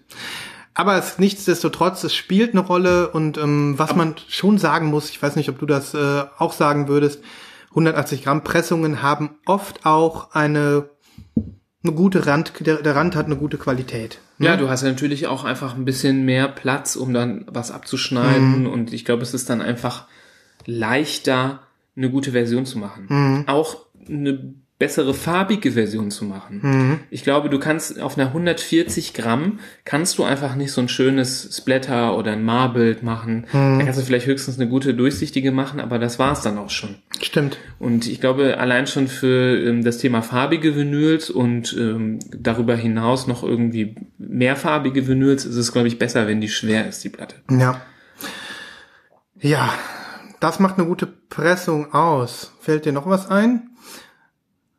Aber es nichtsdestotrotz, es spielt eine Rolle und ähm, was man schon sagen muss, ich weiß nicht, ob du das äh, auch sagen würdest, 180 Gramm Pressungen haben oft auch eine, eine gute Rand, der, der Rand hat eine gute Qualität. Ja, du hast ja natürlich auch einfach ein bisschen mehr Platz, um dann was abzuschneiden und ich glaube, es ist dann einfach leichter, eine gute Version zu machen. Auch eine bessere farbige Version zu machen. Ich glaube, du kannst auf einer 140 Gramm kannst du einfach nicht so ein schönes Splatter oder ein Marbled machen. Da kannst du vielleicht höchstens eine gute durchsichtige machen, aber das war's dann auch schon. Stimmt. Und ich glaube, allein schon für ähm, das Thema farbige Vinyls und ähm, darüber hinaus noch irgendwie mehrfarbige Vinyls ist es, glaube ich, besser, wenn die schwer ist, die Platte. Ja. Ja, das macht eine gute Pressung aus. Fällt dir noch was ein?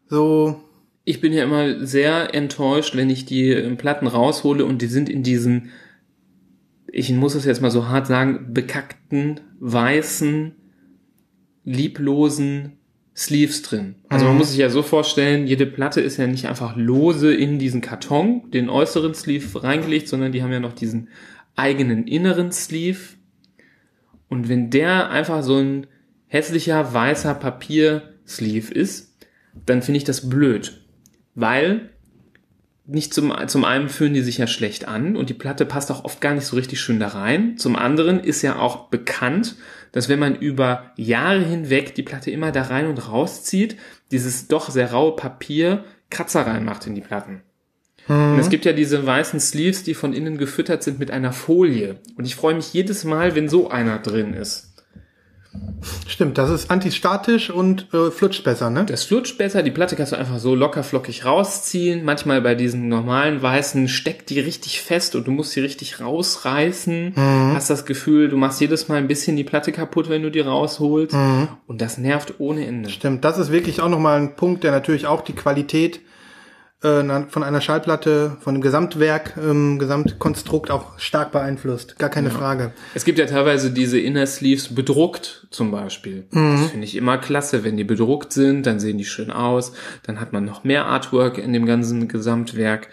So, Ich bin ja immer sehr enttäuscht, wenn ich die ähm, Platten raushole und die sind in diesen, ich muss es jetzt mal so hart sagen, bekackten, weißen, lieblosen Sleeves drin. Also man muss sich ja so vorstellen, jede Platte ist ja nicht einfach lose in diesen Karton, den äußeren Sleeve reingelegt, sondern die haben ja noch diesen eigenen inneren Sleeve. Und wenn der einfach so ein hässlicher weißer Papier-Sleeve ist, dann finde ich das blöd. Weil nicht zum, zum einen fühlen die sich ja schlecht an und die Platte passt auch oft gar nicht so richtig schön da rein. Zum anderen ist ja auch bekannt, dass wenn man über Jahre hinweg die Platte immer da rein und rauszieht, dieses doch sehr raue Papier Kratzer reinmacht in die Platten. Und es gibt ja diese weißen Sleeves, die von innen gefüttert sind mit einer Folie. Und ich freue mich jedes Mal, wenn so einer drin ist. Stimmt, das ist antistatisch und äh, flutscht besser, ne? Das flutscht besser, die Platte kannst du einfach so locker flockig rausziehen. Manchmal bei diesen normalen weißen steckt die richtig fest und du musst sie richtig rausreißen. Hast das Gefühl, du machst jedes Mal ein bisschen die Platte kaputt, wenn du die rausholst. Und das nervt ohne Ende. Stimmt, das ist wirklich auch nochmal ein Punkt, der natürlich auch die Qualität äh, von einer Schallplatte, von dem Gesamtwerk, ähm, Gesamtkonstrukt auch stark beeinflusst. Gar keine Frage. Es gibt ja teilweise diese Inner Sleeves bedruckt zum Beispiel. Das finde ich immer klasse, wenn die bedruckt sind, dann sehen die schön aus, dann hat man noch mehr Artwork in dem ganzen Gesamtwerk.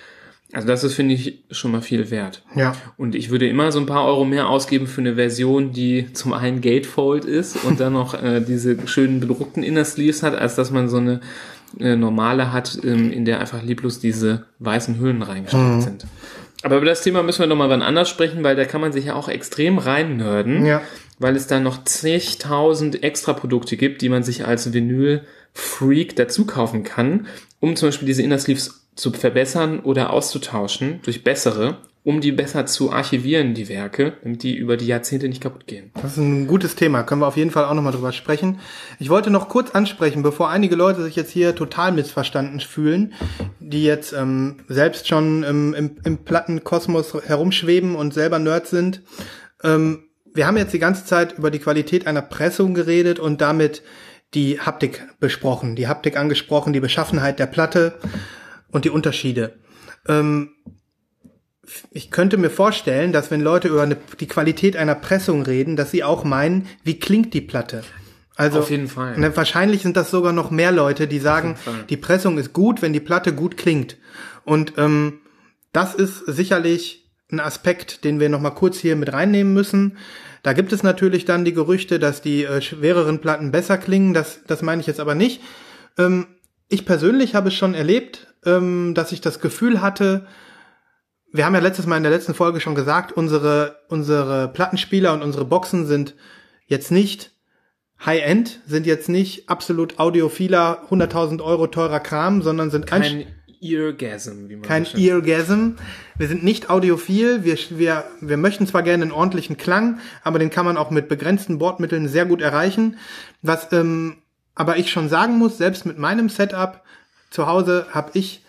Also das ist, finde ich, schon mal viel wert. Ja. Und ich würde immer so ein paar Euro mehr ausgeben für eine Version, die zum einen Gatefold ist und dann noch äh, diese schönen bedruckten Inner Sleeves hat, als dass man so eine äh, normale hat, ähm, in der einfach lieblos diese weißen Hüllen reingesteckt sind. Aber über das Thema müssen wir nochmal wann anders sprechen, weil da kann man sich ja auch extrem reinnörden, Ja. weil es da noch zigtausend extra Produkte gibt, die man sich als Vinyl-Freak dazu kaufen kann, um zum Beispiel diese Inner Sleeves zu verbessern oder auszutauschen durch bessere, um die besser zu archivieren, die Werke, damit die über die Jahrzehnte nicht kaputt gehen. Das ist ein gutes Thema, können wir auf jeden Fall auch nochmal drüber sprechen. Ich wollte noch kurz ansprechen, bevor einige Leute sich jetzt hier total missverstanden fühlen, die jetzt ähm, selbst schon im, im, im Plattenkosmos herumschweben und selber Nerds sind. Ähm, wir haben jetzt die ganze Zeit über die Qualität einer Pressung geredet und damit die Haptik besprochen, die Haptik angesprochen, die Beschaffenheit der Platte und die Unterschiede. Ähm, ich könnte mir vorstellen, dass wenn Leute über eine, die Qualität einer Pressung reden, dass sie auch meinen, wie klingt die Platte? Also Auf jeden Fall. Ne, wahrscheinlich sind das sogar noch mehr Leute, die sagen, die Pressung ist gut, wenn die Platte gut klingt. Und ähm, das ist sicherlich ein Aspekt, den wir noch mal kurz hier mit reinnehmen müssen. Da gibt es natürlich dann die Gerüchte, dass die äh, schwereren Platten besser klingen. Das, das meine ich jetzt aber nicht. Ähm, ich persönlich habe es schon erlebt, ähm, dass ich das Gefühl hatte, wir haben ja letztes Mal in der letzten Folge schon gesagt, unsere, unsere Plattenspieler und unsere Boxen sind jetzt nicht High-End, sind jetzt nicht absolut audiophiler, 100.000 Euro teurer Kram, sondern sind ein, Kein Eargasm, wie man kein schön Eargasm. Wir sind nicht audiophil, wir, wir, wir möchten zwar gerne einen ordentlichen Klang, aber den kann man auch mit begrenzten Bordmitteln sehr gut erreichen. Was ähm, aber ich schon sagen muss, selbst mit meinem Setup zu Hause habe ich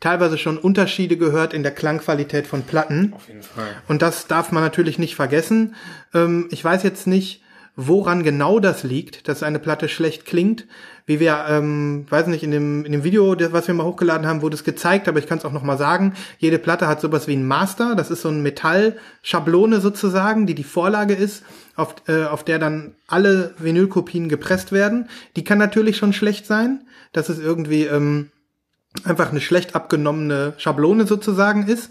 teilweise schon Unterschiede gehört in der Klangqualität von Platten. Auf jeden Fall. Und das darf man natürlich nicht vergessen. Ähm, ich weiß jetzt nicht, woran genau das liegt, dass eine Platte schlecht klingt. Wie wir, ähm, weiß nicht, in dem, in dem Video, was wir mal hochgeladen haben, wurde es gezeigt, aber ich kann es auch noch mal sagen. Jede Platte hat sowas wie ein Master. Das ist so ein Metallschablone sozusagen, die die Vorlage ist, auf, äh, auf der dann alle Vinylkopien gepresst werden. Die kann natürlich schon schlecht sein. Das ist irgendwie ähm, einfach eine schlecht abgenommene Schablone sozusagen ist.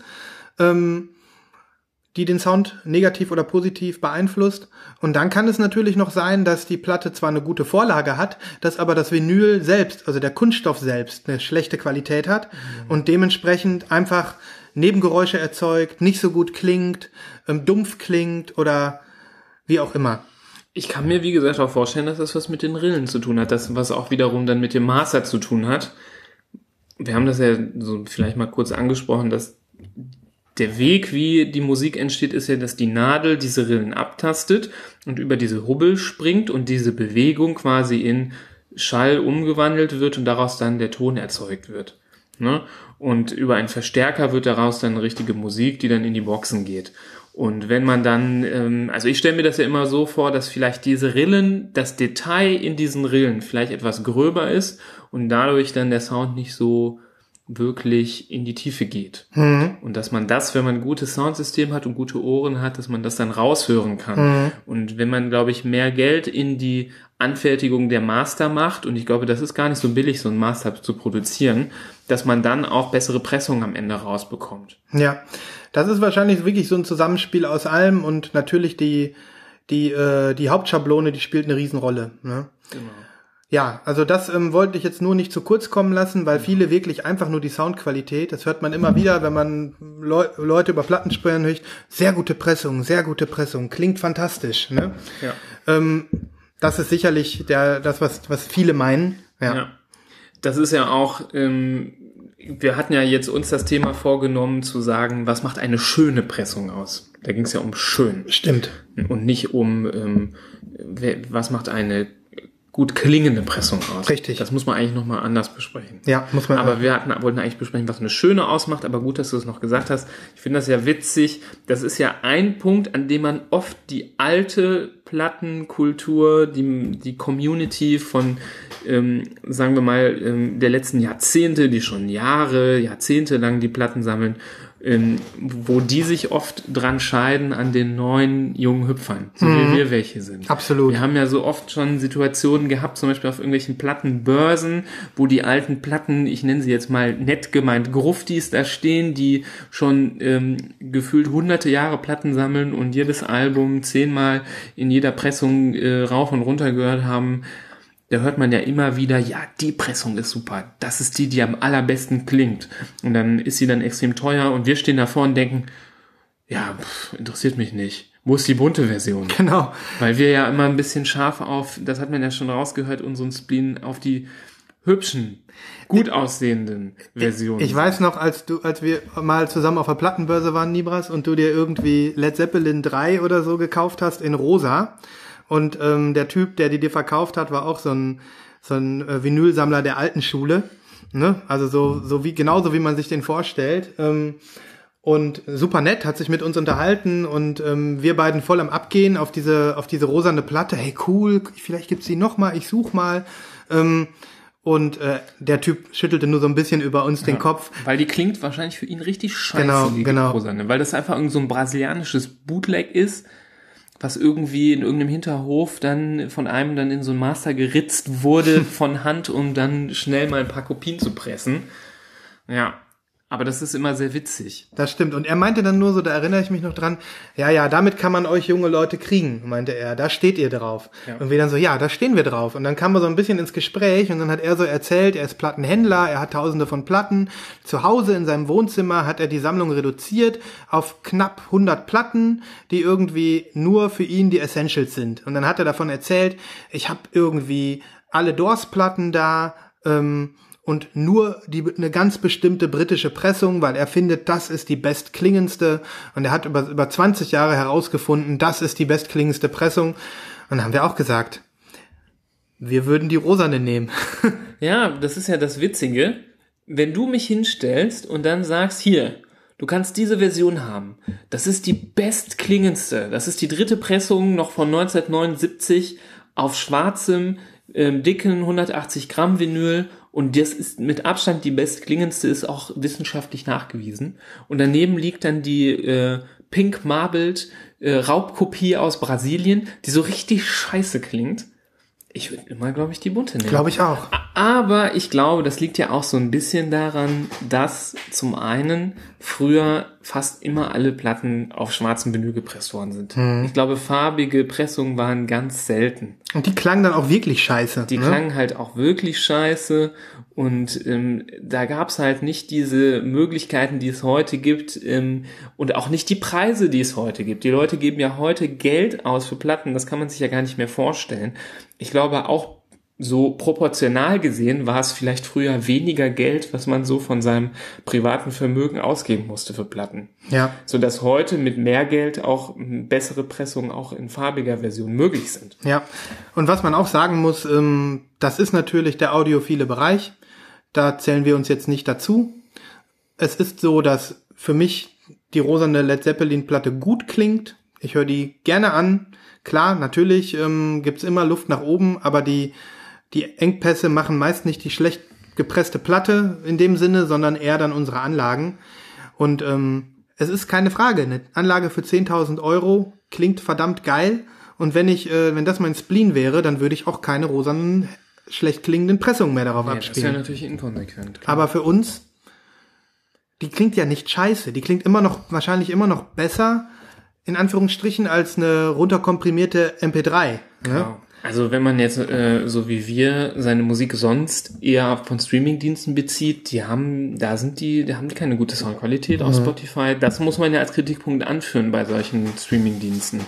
Ähm, die den Sound negativ oder positiv beeinflusst. Und dann kann es natürlich noch sein, dass die Platte zwar eine gute Vorlage hat, dass aber das Vinyl selbst, also der Kunststoff selbst, eine schlechte Qualität hat und dementsprechend einfach Nebengeräusche erzeugt, nicht so gut klingt, ähm, dumpf klingt oder wie auch immer. Ich kann mir, wie gesagt, auch vorstellen, dass das was mit den Rillen zu tun hat, das, was auch wiederum dann mit dem Master zu tun hat. Wir haben das ja so vielleicht mal kurz angesprochen, dass der Weg, wie die Musik entsteht, ist ja, dass die Nadel diese Rillen abtastet und über diese Hubbel springt und diese Bewegung quasi in Schall umgewandelt wird und daraus dann der Ton erzeugt wird. Ne? Und über einen Verstärker wird daraus dann richtige Musik, die dann in die Boxen geht. Und wenn man dann, ähm, also ich stelle mir das ja immer so vor, dass vielleicht diese Rillen, das Detail in diesen Rillen vielleicht etwas gröber ist und dadurch dann der Sound nicht so wirklich in die Tiefe geht. Und dass man das, wenn man ein gutes Soundsystem hat und gute Ohren hat, dass man das dann raushören kann. Und wenn man, glaube ich, mehr Geld in die Anfertigung der Master macht, und ich glaube, das ist gar nicht so billig, so ein Master zu produzieren, dass man dann auch bessere Pressungen am Ende rausbekommt. Ja, das ist wahrscheinlich wirklich so ein Zusammenspiel aus allem und natürlich die, die, äh, die Hauptschablone, die spielt eine Riesenrolle. Ne? Genau. Ja, also das ähm, wollte ich jetzt nur nicht zu kurz kommen lassen, weil viele wirklich einfach nur die Soundqualität, das hört man immer wieder, wenn man Leu Leute über Platten sprechen hört, sehr gute Pressung, sehr gute Pressung, klingt fantastisch. Ne? Ja. Ähm, das ist sicherlich der, das, was, was viele meinen. Ja. Ja. Das ist ja auch, ähm, wir hatten ja jetzt uns das Thema vorgenommen zu sagen, was macht eine schöne Pressung aus? Da ging es ja um schön Stimmt. und nicht um ähm, was macht eine gut klingende Pressung aus. Richtig. Das muss man eigentlich nochmal anders besprechen. Ja, muss man. Aber wir hatten, wollten eigentlich besprechen, was eine schöne ausmacht, aber gut, dass du es noch gesagt hast. Ich finde das ja witzig. Das ist ja ein Punkt, an dem man oft die alte Plattenkultur, die, die Community von, ähm, sagen wir mal, ähm, der letzten Jahrzehnte, die schon Jahre, Jahrzehnte lang die Platten sammeln, ähm, wo die sich oft dran scheiden an den neuen jungen Hüpfern, so wie wir welche sind. Absolut. Wir haben ja so oft schon Situationen gehabt, zum Beispiel auf irgendwelchen Plattenbörsen, wo die alten Platten, ich nenne sie jetzt mal nett gemeint, Gruftis da stehen, die schon ähm, gefühlt hunderte Jahre Platten sammeln und jedes Album zehnmal in jeder Pressung äh, rauf und runter gehört haben. Da hört man ja immer wieder, ja, die Pressung ist super. Das ist die, die am allerbesten klingt. Und dann ist sie dann extrem teuer und wir stehen davor und denken, ja, pff, interessiert mich nicht. Wo ist die bunte Version? genau. Weil wir ja immer ein bisschen scharf auf, das hat man ja schon rausgehört, unseren Spleen auf die hübschen, gut aussehenden Versionen. Ich weiß noch, als du, als wir mal zusammen auf der Plattenbörse waren, Nibras, und du dir irgendwie Led Zeppelin 3 oder so gekauft hast in rosa. Und ähm, der Typ, der die dir verkauft hat, war auch so ein, so ein äh, Vinylsammler der alten Schule. Ne? Also so, so wie, genauso wie man sich den vorstellt. Ähm, und super nett, hat sich mit uns unterhalten und ähm, wir beiden voll am Abgehen auf diese, auf diese rosane Platte. Hey, cool, vielleicht gibt's die noch mal, ich such mal. Ähm, und äh, der Typ schüttelte nur so ein bisschen über uns den Kopf. Weil die klingt wahrscheinlich für ihn richtig scheiße, Genau, die genau. Rosane. Weil das einfach irgend so ein brasilianisches Bootleg ist, was irgendwie in irgendeinem Hinterhof dann von einem dann in so ein Master geritzt wurde von Hand, um dann schnell mal ein paar Kopien zu pressen. Ja, aber das ist immer sehr witzig. Das stimmt. Und er meinte dann nur so, da erinnere ich mich noch dran, ja, ja, damit kann man euch junge Leute kriegen, meinte er. Da steht ihr drauf. Ja. Und wir dann so, ja, da stehen wir drauf. Und dann kam er so ein bisschen ins Gespräch und dann hat er so erzählt, er ist Plattenhändler, er hat tausende von Platten. Zu Hause in seinem Wohnzimmer hat er die Sammlung reduziert auf knapp 100 Platten, die irgendwie nur für ihn die Essentials sind. Und dann hat er davon erzählt, ich habe irgendwie alle Doors-Platten da, ähm, und nur die eine ganz bestimmte britische Pressung, weil er findet, das ist die bestklingendste und er hat über über 20 Jahre herausgefunden, das ist die bestklingendste Pressung und dann haben wir auch gesagt, wir würden die rosane nehmen. Ja, das ist ja das Witzige. Wenn du mich hinstellst und dann sagst, hier, du kannst diese Version haben. Das ist die bestklingendste. Das ist die dritte Pressung noch von 1979 auf schwarzem, ähm, dicken 180 Gramm Vinyl und das ist mit Abstand die bestklingendste, ist auch wissenschaftlich nachgewiesen. Und daneben liegt dann die äh, Pink Marbled äh, Raubkopie aus Brasilien, die so richtig scheiße klingt. Ich würde immer, glaube ich, die bunte nehmen. Glaube ich auch. Aber ich glaube, das liegt ja auch so ein bisschen daran, dass zum einen früher fast immer alle Platten auf schwarzem Vinyl gepresst worden sind. Ich glaube, farbige Pressungen waren ganz selten. Und die klangen dann auch wirklich scheiße. Die ne? klangen halt auch wirklich scheiße und ähm, da gab's halt nicht diese Möglichkeiten, die es heute gibt ähm, und auch nicht die Preise, die es heute gibt. Die Leute geben ja heute Geld aus für Platten, das kann man sich ja gar nicht mehr vorstellen. Ich glaube auch so proportional gesehen war es vielleicht früher weniger Geld, was man so von seinem privaten Vermögen ausgeben musste für Platten. Ja. So dass heute mit mehr Geld auch ähm, bessere Pressungen auch in farbiger Version möglich sind. Ja, und was man auch sagen muss, ähm, das ist natürlich der audiophile Bereich. Da zählen wir uns jetzt nicht dazu. Es ist so, dass für mich die rosane Led Zeppelin-Platte gut klingt. Ich höre die gerne an. Klar, natürlich ähm, gibt's immer Luft nach oben, aber die, die Engpässe machen meist nicht die schlecht gepresste Platte in dem Sinne, sondern eher dann unsere Anlagen. Und ähm, es ist keine Frage. Eine Anlage für 10.000 Euro klingt verdammt geil. Und wenn ich, äh, wenn das mein Spleen wäre, dann würde ich auch keine rosanen, schlecht klingenden Pressungen mehr darauf Ja, das ist ja abspielen. natürlich inkonsequent. klar. Aber für uns, die klingt ja nicht scheiße. Die klingt immer noch, wahrscheinlich immer noch besser, in Anführungsstrichen, als eine runterkomprimierte MP3. Ne? Genau. Also wenn man jetzt äh, so wie wir seine Musik sonst eher von Streamingdiensten bezieht, die haben, da sind die, da haben die keine gute Soundqualität auf Spotify. Das muss man ja als Kritikpunkt anführen bei solchen Streamingdiensten.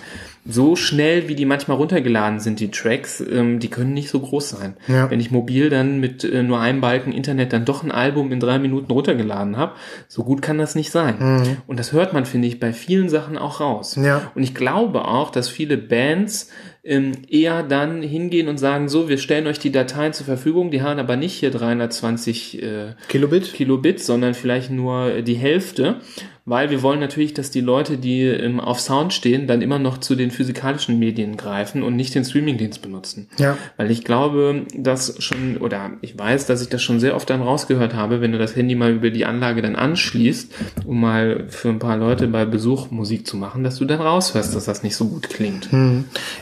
So schnell, wie die manchmal runtergeladen sind, die Tracks, ähm, die können nicht so groß sein. Ja. Wenn ich mobil dann mit äh, nur einem Balken Internet dann doch ein Album in drei Minuten runtergeladen habe, so gut kann das nicht sein. Und das hört man, finde ich, bei vielen Sachen auch raus. Ja. Und ich glaube auch, dass viele Bands ähm, eher dann hingehen und sagen, so, wir stellen euch die Dateien zur Verfügung, die haben aber nicht hier 320 äh, Kilobit? Kilobit, sondern vielleicht nur die Hälfte, weil wir wollen natürlich, dass die Leute, die ähm, auf Sound stehen, dann immer noch zu den physikalischen Medien greifen und nicht den Streamingdienst benutzen. Ja. Weil ich glaube, dass schon, oder ich weiß, dass ich das schon sehr oft dann rausgehört habe, wenn du das Handy mal über die Anlage dann anschließt, um mal für ein paar Leute bei Besuch Musik zu machen, dass du dann raushörst, dass das nicht so gut klingt.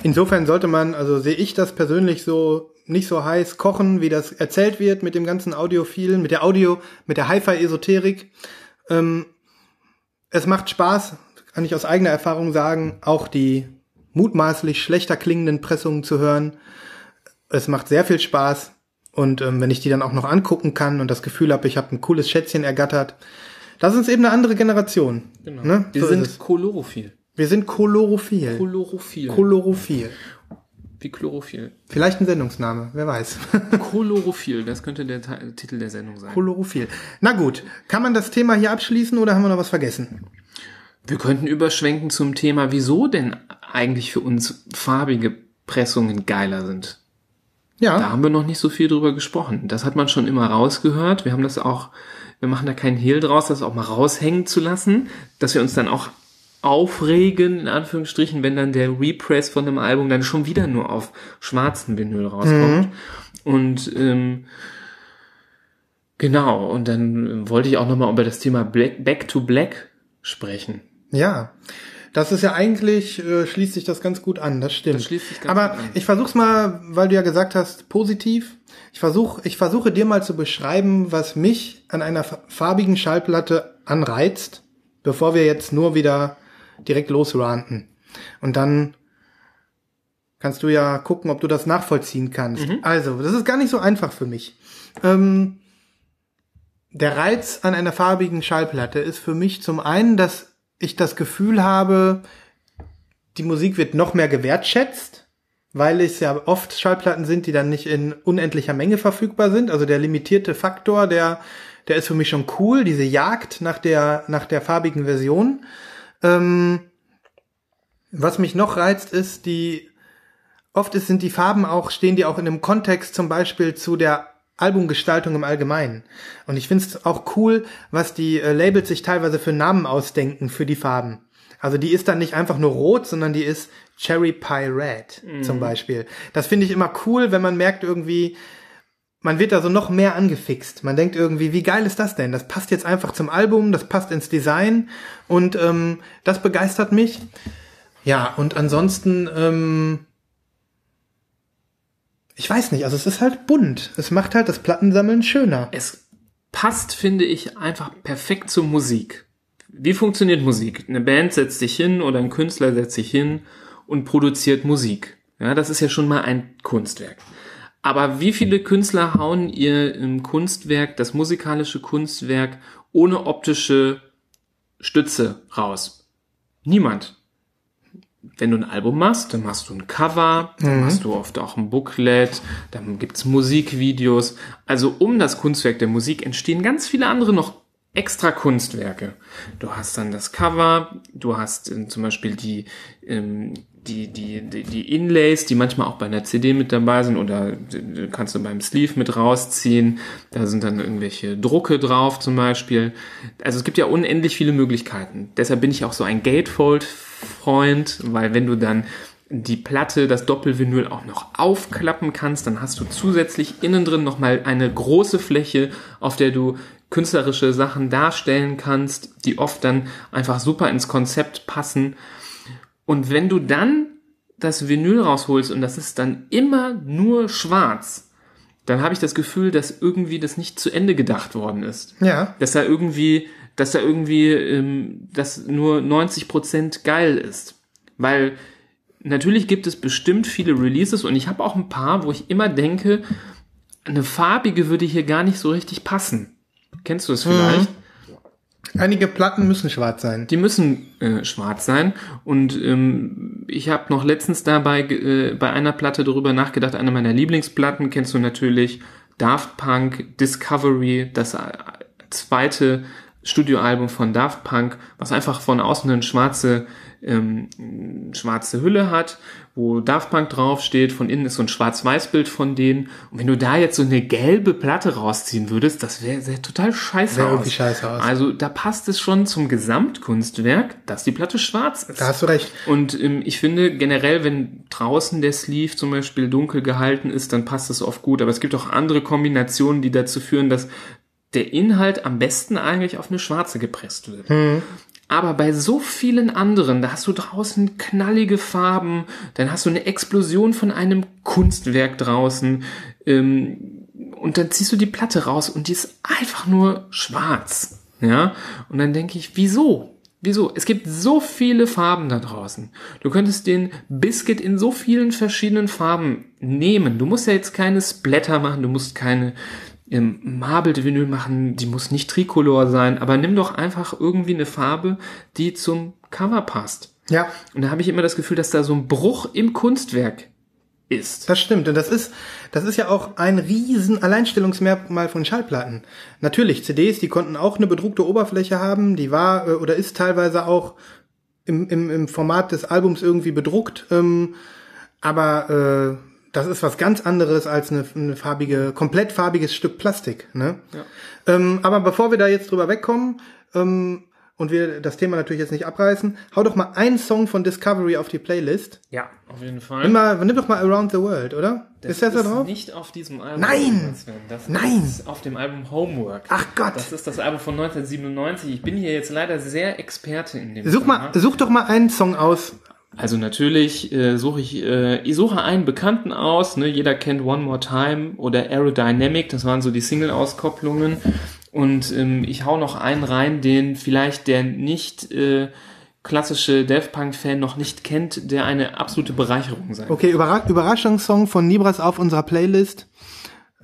Insofern sollte man, also sehe ich das persönlich so nicht so heiß kochen, wie das erzählt wird mit dem ganzen Audiophilen, mit der Audio, mit der Hi-Fi-Esoterik. Ähm, es macht Spaß, kann ich aus eigener Erfahrung sagen, auch die mutmaßlich schlechter klingenden Pressungen zu hören. Es macht sehr viel Spaß. Und ähm, wenn ich die dann auch noch angucken kann und das Gefühl habe, ich habe ein cooles Schätzchen ergattert, das ist eben eine andere Generation. Genau. Ne? Wir So sind. Kolorophil. Wir sind Kolorophil. Kolorophil. Kolorophil. Wie Chlorophyll. Vielleicht ein Sendungsname, wer weiß. Kolorophil, das könnte der Ta Titel der Sendung sein. Kolorophil. Na gut, kann man das Thema hier abschließen oder haben wir noch was vergessen? Wir könnten überschwenken zum Thema, wieso denn eigentlich für uns farbige Pressungen geiler sind. Da Ja, haben wir noch nicht so viel drüber gesprochen. Das hat man schon immer rausgehört. Wir haben das auch, wir machen da keinen Hehl draus, das auch mal raushängen zu lassen, dass wir uns dann auch aufregen, in Anführungsstrichen, wenn dann der Repress von einem Album dann schon wieder nur auf schwarzen Vinyl rauskommt. Und ähm, genau, und dann wollte ich auch nochmal über das Thema Black, Back to Black sprechen. ja. Das ist ja eigentlich, äh, schließt sich das ganz gut an, das stimmt. Das schließt sich ganz Aber gut an. ich versuch's mal, weil du ja gesagt hast, positiv. Ich versuch, ich versuche dir mal zu beschreiben, was mich an einer fa- farbigen Schallplatte anreizt, bevor wir jetzt nur wieder direkt losranten. Und dann kannst du ja gucken, ob du das nachvollziehen kannst. Also, das ist gar nicht so einfach für mich. Ähm, der Reiz an einer farbigen Schallplatte ist für mich zum einen, dass ich das Gefühl habe, die Musik wird noch mehr gewertschätzt, weil es ja oft Schallplatten sind, die dann nicht in unendlicher Menge verfügbar sind. Also der limitierte Faktor, der, der ist für mich schon cool, diese Jagd nach der, nach der farbigen Version. Ähm, was mich noch reizt, ist die, oft ist, sind die Farben auch, stehen die auch in einem Kontext zum Beispiel zu der Albumgestaltung im Allgemeinen. Und ich finde es auch cool, was die äh, Labels sich teilweise für Namen ausdenken für die Farben. Also die ist dann nicht einfach nur rot, sondern die ist Cherry Pie Red zum Beispiel. Das finde ich immer cool, wenn man merkt irgendwie, man wird da so noch mehr angefixt. Man denkt irgendwie, wie geil ist das denn? Das passt jetzt einfach zum Album, das passt ins Design und ähm, das begeistert mich. Ja, und ansonsten, ähm, ich weiß nicht, also es ist halt bunt. Es macht halt das Plattensammeln schöner. es passt, finde ich, einfach perfekt zur Musik. Wie funktioniert Musik? Eine Band setzt sich hin oder ein Künstler setzt sich hin und produziert Musik. Ja, das ist ja schon mal ein Kunstwerk. Aber wie viele Künstler hauen ihr im Kunstwerk, das musikalische Kunstwerk, ohne optische Stütze raus? Niemand. Wenn du ein Album machst, dann machst du ein Cover, dann machst du oft auch ein Booklet, dann gibt's Musikvideos. Also um das Kunstwerk der Musik entstehen ganz viele andere noch extra Kunstwerke. Du hast dann das Cover, du hast ähm, zum Beispiel die, ähm, die, die, die, die Inlays, die manchmal auch bei einer CD mit dabei sind oder äh, kannst du beim Sleeve mit rausziehen. Da sind dann irgendwelche Drucke drauf zum Beispiel. Also es gibt ja unendlich viele Möglichkeiten. Deshalb bin ich auch so ein Gatefold-Freund, weil wenn du dann die Platte, das Doppelvinyl auch noch aufklappen kannst, dann hast du zusätzlich innen drin nochmal eine große Fläche, auf der du künstlerische Sachen darstellen kannst, die oft dann einfach super ins Konzept passen. Und wenn du dann das Vinyl rausholst und das ist dann immer nur schwarz, dann habe ich das Gefühl, dass irgendwie das nicht zu Ende gedacht worden ist. Ja. Dass da irgendwie, dass da irgendwie ähm, das nur 90% geil ist. Weil natürlich gibt es bestimmt viele Releases und ich habe auch ein paar, wo ich immer denke, eine farbige würde hier gar nicht so richtig passen. Kennst du das vielleicht? Einige Platten müssen schwarz sein. Die müssen äh, schwarz sein. Und ähm, ich habe noch letztens dabei äh, bei einer Platte darüber nachgedacht, eine meiner Lieblingsplatten kennst du natürlich, Daft Punk, Discovery, das äh, zweite Studioalbum von Daft Punk, was einfach von außen eine schwarze, ähm, schwarze Hülle hat, wo Daft Punk draufsteht, von innen ist so ein Schwarz-Weiß-Bild von denen. Und wenn du da jetzt so eine gelbe Platte rausziehen würdest, das wäre wär total scheiße Sähe aus. scheiße aus. Also da passt es schon zum Gesamtkunstwerk, dass die Platte schwarz ist. Da hast du recht. Und ähm, ich finde generell, wenn draußen der Sleeve zum Beispiel dunkel gehalten ist, dann passt es oft gut. Aber es gibt auch andere Kombinationen, die dazu führen, dass der Inhalt am besten eigentlich auf eine schwarze gepresst wird. Aber bei so vielen anderen, da hast du draußen knallige Farben, dann hast du eine Explosion von einem Kunstwerk draußen ähm, und dann ziehst du die Platte raus und die ist einfach nur schwarz. Ja, und dann denke ich, wieso? Wieso? Es gibt so viele Farben da draußen. Du könntest den Biscuit in so vielen verschiedenen Farben nehmen. Du musst ja jetzt keine Splatter machen, du musst keine ähm, Marbled Vinyl machen, die muss nicht Tricolor sein, aber nimm doch einfach irgendwie eine Farbe, die zum Cover passt. Ja, Und da habe ich immer das Gefühl, dass da so ein Bruch im Kunstwerk ist. das stimmt. Und das ist, das ist ja auch ein riesen Alleinstellungsmerkmal von Schallplatten. Natürlich, CDs, die konnten auch eine bedruckte Oberfläche haben, die war äh, oder ist teilweise auch im, im, im Format des Albums irgendwie bedruckt. Ähm, aber äh, das ist was ganz anderes als eine, eine farbige, komplett farbiges Stück Plastik. Ne? Ja. Ähm, aber bevor wir da jetzt drüber wegkommen ähm, und wir das Thema natürlich jetzt nicht abreißen, hau doch mal einen Song von Discovery auf die Playlist. Ja, auf jeden Fall. Nimm, mal, nimm doch mal Around the World, oder? ist das da drauf? nicht auf diesem Album. Nein! Das Nein! ist auf dem Album Homework. Ach Gott! Das ist das Album von 1997. Ich bin hier jetzt leider sehr Experte in dem Such Thema. mal, such doch mal einen Song aus. Also natürlich äh, suche ich, äh, ich suche einen Bekannten aus. Ne? Jeder kennt One More Time oder Aerodynamic. Das waren so die Single-Auskopplungen. Und ähm, ich hau noch einen rein, den vielleicht der nicht äh, klassische Daft Punk-Fan noch nicht kennt, der eine absolute Bereicherung sein Okay, Überra Überraschungssong von Nibras auf unserer Playlist.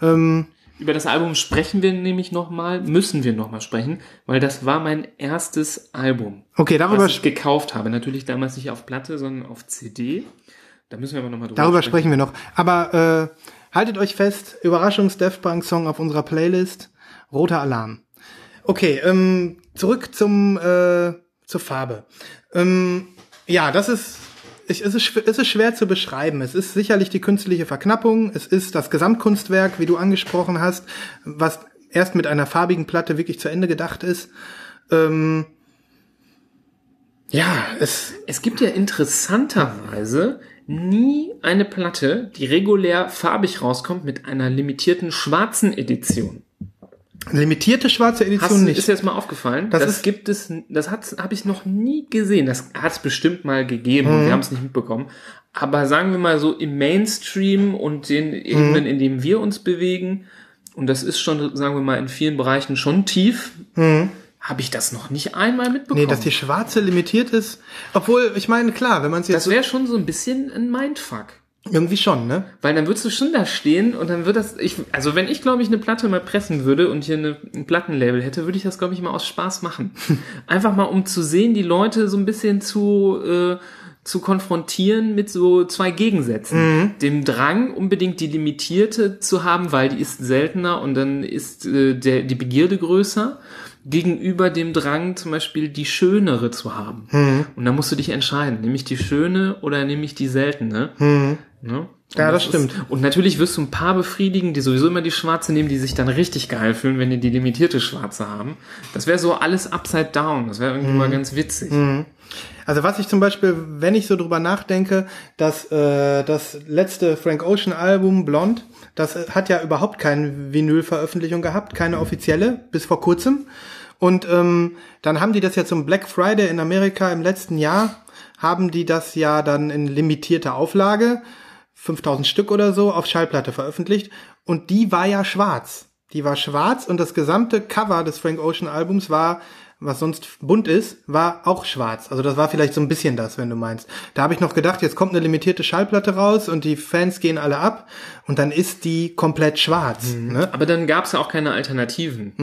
Ähm, Über das Album sprechen wir nämlich nochmal, müssen wir nochmal sprechen, weil das war mein erstes Album, okay, darüber, was ich gekauft habe. Natürlich damals nicht auf Platte, sondern auf CD. Da müssen wir aber nochmal drüber darüber sprechen wir noch. Aber äh, haltet euch fest, Überraschungs-Daft Punk-Song auf unserer Playlist. Roter Alarm. Okay, ähm, zurück zum äh, zur Farbe. Ähm, ja, das ist ich, es, ist, es ist schwer zu beschreiben. Es ist sicherlich die künstliche Verknappung. Es ist das Gesamtkunstwerk, wie du angesprochen hast, was erst mit einer farbigen Platte wirklich zu Ende gedacht ist. Ähm, ja, es Es gibt ja interessanterweise nie eine Platte, die regulär farbig rauskommt mit einer limitierten schwarzen Edition. Limitierte schwarze Edition Hast, nicht. ist das mal aufgefallen? Das Das, ist- gibt es, das hat, habe ich noch nie gesehen. Das hat es bestimmt mal gegeben und wir haben es nicht mitbekommen. Aber sagen wir mal so im Mainstream und den Ebenen, in denen wir uns bewegen, und das ist schon, sagen wir mal, in vielen Bereichen schon tief, habe ich das noch nicht einmal mitbekommen. Nee, dass die schwarze limitiert ist. Obwohl, ich meine, klar, wenn man es jetzt das wäre schon so ein bisschen ein Mindfuck. Irgendwie schon, ne? Weil dann würdest du schon da stehen und dann wird das, ich, also wenn ich glaube ich eine Platte mal pressen würde und hier eine, ein Plattenlabel hätte, würde ich das glaube ich mal aus Spaß machen. Einfach mal um zu sehen, die Leute so ein bisschen zu, äh, zu konfrontieren mit so zwei Gegensätzen. Dem Drang, unbedingt die limitierte zu haben, weil die ist seltener und dann ist äh, der, die Begierde größer, gegenüber dem Drang, zum Beispiel die schönere zu haben. Und da musst du dich entscheiden, nehme ich die schöne oder nehme ich die seltene. Ne? Ja, das ist- stimmt. Und natürlich wirst du ein paar befriedigen, die sowieso immer die schwarze nehmen, die sich dann richtig geil fühlen, wenn die die limitierte schwarze haben. Das wäre so alles upside down. Das wäre irgendwie Mhm. mal ganz witzig. Also was ich zum Beispiel, wenn ich so drüber nachdenke, dass äh, das letzte Frank Ocean Album Blonde, das hat ja überhaupt keine Vinyl-Veröffentlichung gehabt, keine offizielle, bis vor kurzem. Und ähm, dann haben die das ja zum Black Friday in Amerika im letzten Jahr, haben die das ja dann in limitierter Auflage, 5000 Stück oder so, auf Schallplatte veröffentlicht. Und die war ja schwarz. Die war schwarz und das gesamte Cover des Frank Ocean Albums war was sonst bunt ist, war auch schwarz. Also das war vielleicht so ein bisschen das, wenn du meinst. Da habe ich noch gedacht, jetzt kommt eine limitierte Schallplatte raus und die Fans gehen alle ab und dann ist die komplett schwarz. Ne? Aber dann gab es ja auch keine Alternativen.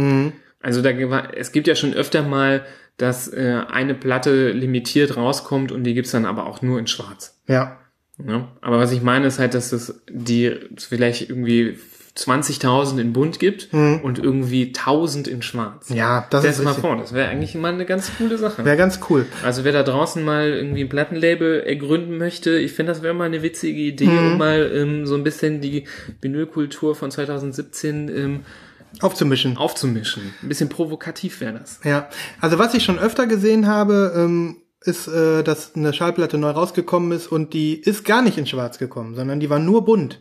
Also da es gibt ja schon öfter mal, dass äh, eine Platte limitiert rauskommt und die gibt's dann aber auch nur in Schwarz. Ja. Ja? Aber was ich meine ist halt, dass es die vielleicht irgendwie 20.000 in bunt gibt und irgendwie 1000 in schwarz. Ja, das Das ist ist mal richtig. vor, das wäre eigentlich mal eine ganz coole Sache. Wäre ganz cool. Also wer da draußen mal irgendwie ein Plattenlabel ergründen möchte, ich finde, das wäre mal eine witzige Idee, Mhm. um mal ähm, so ein bisschen die Vinylkultur von 2017 ähm, Aufzumischen. aufzumischen. Ein bisschen provokativ wäre das. Ja, also was ich schon öfter gesehen habe, ähm, ist, äh, dass eine Schallplatte neu rausgekommen ist und die ist gar nicht in Schwarz gekommen, sondern die war nur bunt.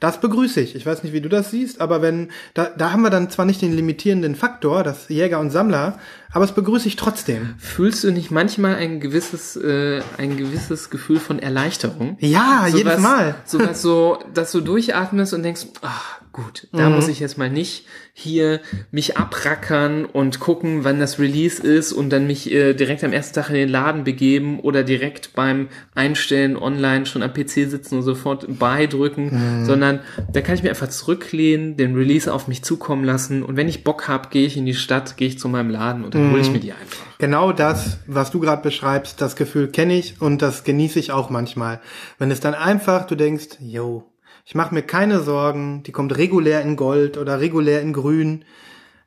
Das begrüße ich. Ich weiß nicht, wie du das siehst, aber wenn da, da haben wir dann zwar nicht den limitierenden Faktor, das Jäger und Sammler, aber es begrüße ich trotzdem. Fühlst du nicht manchmal ein gewisses, äh, ein gewisses Gefühl von Erleichterung? Ja, jedes was, Mal. So was so, dass du durchatmest und denkst, ach gut, da Mhm. muss ich jetzt mal nicht hier mich abrackern und gucken, wann das Release ist und dann mich äh, direkt am ersten Tag in den Laden begeben oder direkt beim Einstellen online schon am PC sitzen und sofort beidrücken, Mhm. sondern da kann ich mir einfach zurücklehnen, den Release auf mich zukommen lassen und wenn ich Bock hab, gehe ich in die Stadt, gehe ich zu meinem Laden und dann hole ich mir die einfach. Genau das, was du gerade beschreibst, das Gefühl kenne ich und das genieße ich auch manchmal. Wenn es dann einfach, du denkst, yo, ich mache mir keine Sorgen, die kommt regulär in Gold oder regulär in Grün.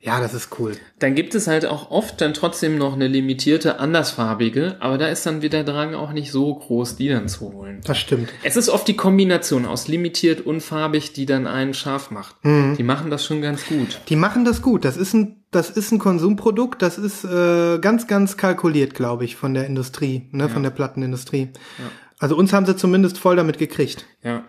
Ja, das ist cool. Dann gibt es halt auch oft dann trotzdem noch eine limitierte, andersfarbige, aber da ist dann wieder Drang auch nicht so groß, die dann zu holen. Das stimmt. Es ist oft die Kombination aus limitiert und farbig, die dann einen scharf macht. Die machen das schon ganz gut. Die machen das gut. Das ist ein, das ist ein Konsumprodukt. Das ist äh, ganz, ganz kalkuliert, glaube ich, von der Industrie, ne, von der Plattenindustrie. Also uns haben sie zumindest voll damit gekriegt. Ja.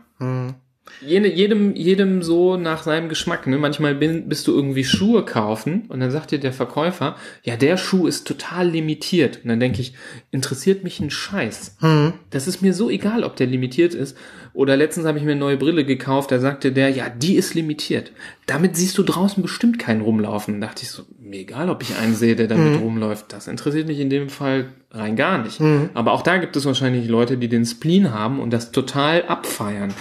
Jede, jedem, jedem so nach seinem Geschmack. Ne? Manchmal bin, bist du irgendwie Schuhe kaufen und dann sagt dir der Verkäufer, ja, der Schuh ist total limitiert. Und dann denke ich, interessiert mich ein Scheiß. Das ist mir so egal, ob der limitiert ist. Oder letztens habe ich mir eine neue Brille gekauft, da sagte der, ja, die ist limitiert. Damit siehst du draußen bestimmt keinen rumlaufen. Da dachte ich so, mir egal, ob ich einen sehe, der damit rumläuft. Das interessiert mich in dem Fall rein gar nicht. Aber auch da gibt es wahrscheinlich Leute, die den Spleen haben und das total abfeiern.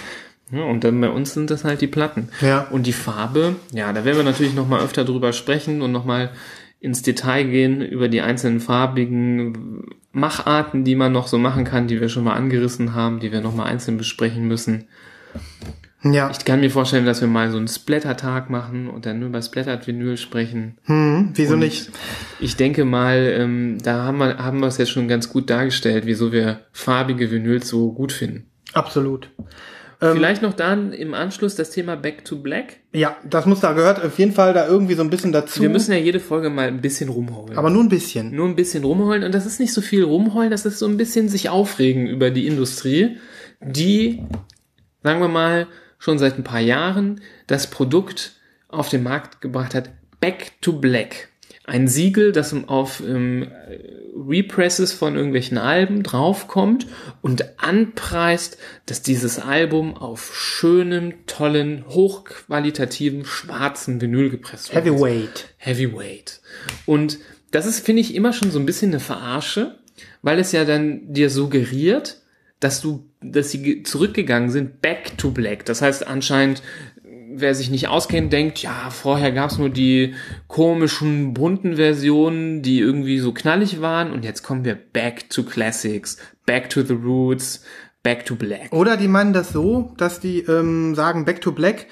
Ja, und dann bei uns sind das halt die Platten. Ja. Und die Farbe, ja, da werden wir natürlich noch mal öfter drüber sprechen und noch mal ins Detail gehen über die einzelnen farbigen Macharten, die man noch so machen kann, die wir schon mal angerissen haben, die wir noch mal einzeln besprechen müssen. Ja. Ich kann mir vorstellen, dass wir mal so einen Splatter-Tag machen und dann nur über Splattered-Vinyl sprechen. Hm, wieso Und nicht? Ich denke mal, ähm, da haben wir, haben wir es jetzt schon ganz gut dargestellt, wieso wir farbige Vinyls so gut finden. Absolut. Vielleicht noch dann im Anschluss das Thema Back to Black. Ja, das muss da gehört auf jeden Fall da irgendwie so ein bisschen dazu. Wir müssen ja jede Folge mal ein bisschen rumheulen. aber nur ein bisschen. Nur ein bisschen rumheulen. Und das ist nicht so viel rumheulen, das ist so ein bisschen sich aufregen über die Industrie, die, sagen wir mal, schon seit ein paar Jahren das Produkt auf den Markt gebracht hat, Back to Black. Ein Siegel, das auf ähm, Represses von irgendwelchen Alben draufkommt und anpreist, dass dieses Album auf schönem, tollen, hochqualitativen, schwarzen Vinyl gepresst wurde. Heavyweight. Heavyweight. Und das ist, finde ich, immer schon so ein bisschen eine Verarsche, weil es ja dann dir suggeriert, dass du, dass sie ge- zurückgegangen sind, back to black. Das heißt anscheinend, wer sich nicht auskennt, denkt, ja, vorher gab's nur die komischen, bunten Versionen, die irgendwie so knallig waren und jetzt kommen wir back to classics, back to the roots, back to black. Oder die meinen das so, dass die ähm, sagen Back to Black,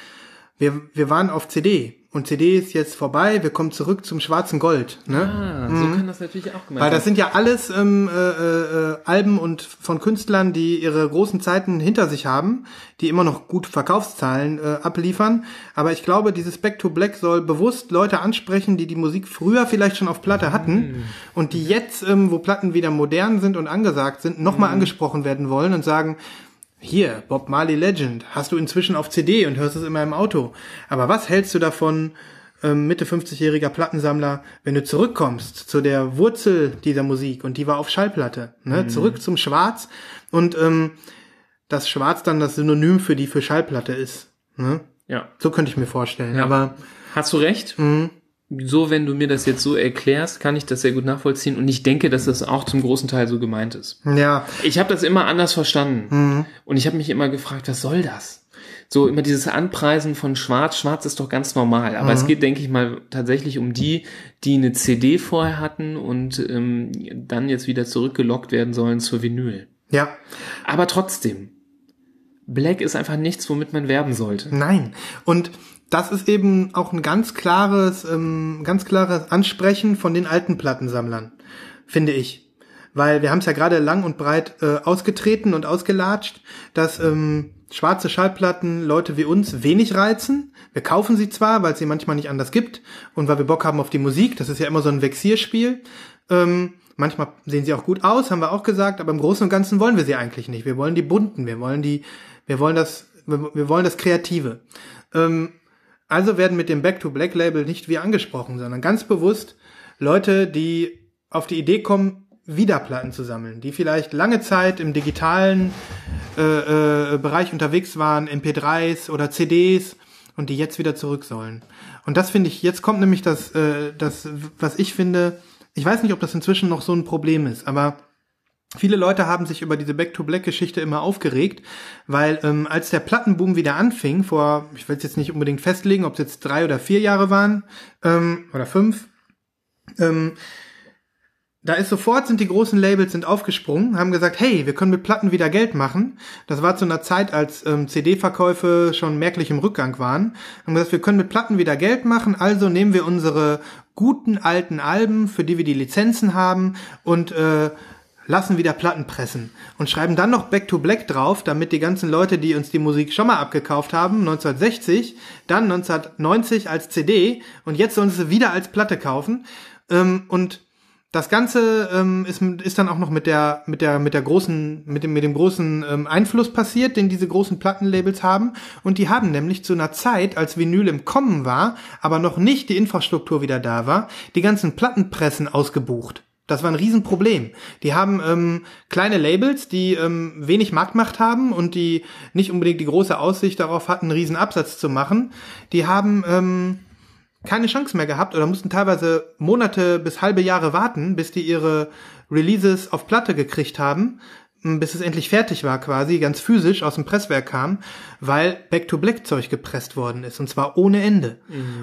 wir, wir waren auf CD und CD ist jetzt vorbei, wir kommen zurück zum schwarzen Gold. Ne? Ah, so kann das natürlich auch gemeint Weil das sind ja alles ähm, äh, äh, Alben und von Künstlern, die ihre großen Zeiten hinter sich haben, die immer noch gut Verkaufszahlen äh, abliefern. Aber ich glaube, dieses Back to Black soll bewusst Leute ansprechen, die die Musik früher vielleicht schon auf Platte hatten und die jetzt, ähm, wo Platten wieder modern sind und angesagt sind, nochmal angesprochen werden wollen und sagen, hier, Bob Marley Legend, hast du inzwischen auf CD und hörst es immer im Auto. Aber was hältst du davon, ähm, Mitte 50-jähriger Plattensammler, wenn du zurückkommst zu der Wurzel dieser Musik und die war auf Schallplatte, ne? zurück zum Schwarz und ähm, das Schwarz dann das Synonym für die für Schallplatte ist. Ne? Ja. So könnte ich mir vorstellen. Ja. Aber Hast du recht? So, wenn du mir das jetzt so erklärst, kann ich das sehr gut nachvollziehen und ich denke, dass das auch zum großen Teil so gemeint ist. Ja, Ich habe das immer anders verstanden und ich habe mich immer gefragt, was soll das? So immer dieses Anpreisen von Schwarz. Schwarz ist doch ganz normal, aber es geht, denke ich mal, tatsächlich um die, die eine CD vorher hatten und ähm, dann jetzt wieder zurückgelockt werden sollen zur Vinyl. ja, Aber trotzdem, Black ist einfach nichts, womit man werben sollte. nein. Und das ist eben auch ein ganz klares, ähm, ganz klares Ansprechen von den alten Plattensammlern, finde ich. Weil wir haben es ja gerade lang und breit äh, ausgetreten und ausgelatscht, dass ähm, schwarze Schallplatten Leute wie uns wenig reizen. Wir kaufen sie zwar, weil es sie manchmal nicht anders gibt und weil wir Bock haben auf die Musik. Das ist ja immer so ein Vexierspiel. Ähm, manchmal sehen sie auch gut aus, haben wir auch gesagt, aber im Großen und Ganzen wollen wir sie eigentlich nicht. Wir wollen die bunten, wir wollen die, wir wollen das, wir, wir wollen das Kreative. Ähm, also werden mit dem Back to Black Label nicht wir angesprochen, sondern ganz bewusst Leute, die auf die Idee kommen, wieder Platten zu sammeln, die vielleicht lange Zeit im digitalen äh, äh, Bereich unterwegs waren, MP3s oder CDs und die jetzt wieder zurück sollen. Und das finde ich, jetzt kommt nämlich das, äh, das, was ich finde, ich weiß nicht, ob das inzwischen noch so ein Problem ist, aber Viele Leute haben sich über diese Back-to-Black-Geschichte immer aufgeregt, weil ähm, als der Plattenboom wieder anfing, vor, ich will es jetzt nicht unbedingt festlegen, ob es jetzt drei oder vier Jahre waren ähm, oder fünf, ähm, da ist sofort sind die großen Labels sind aufgesprungen, haben gesagt, hey, wir können mit Platten wieder Geld machen. Das war zu einer Zeit, als ähm, CD-Verkäufe schon merklich im Rückgang waren. Haben gesagt, wir können mit Platten wieder Geld machen, also nehmen wir unsere guten alten Alben, für die wir die Lizenzen haben und äh, lassen wieder Platten pressen und schreiben dann noch Back to Black drauf, damit die ganzen Leute, die uns die Musik schon mal abgekauft haben, 1960, dann 1990 als CD und jetzt sollen sie wieder als Platte kaufen. Ähm, und das Ganze ähm, ist, ist dann auch noch mit der mit der mit der großen mit dem mit dem großen ähm, Einfluss passiert, den diese großen Plattenlabels haben und die haben nämlich zu einer Zeit, als Vinyl im Kommen war, aber noch nicht die Infrastruktur wieder da war, die ganzen Plattenpressen ausgebucht. Das war ein Riesenproblem. Die haben ähm, kleine Labels, die ähm, wenig Marktmacht haben und die nicht unbedingt die große Aussicht darauf hatten, einen riesen Absatz zu machen. Die haben ähm, keine Chance mehr gehabt oder mussten teilweise Monate bis halbe Jahre warten, bis die ihre Releases auf Platte gekriegt haben, bis es endlich fertig war quasi, ganz physisch aus dem Presswerk kam, weil Back-to-Black-Zeug gepresst worden ist und zwar ohne Ende.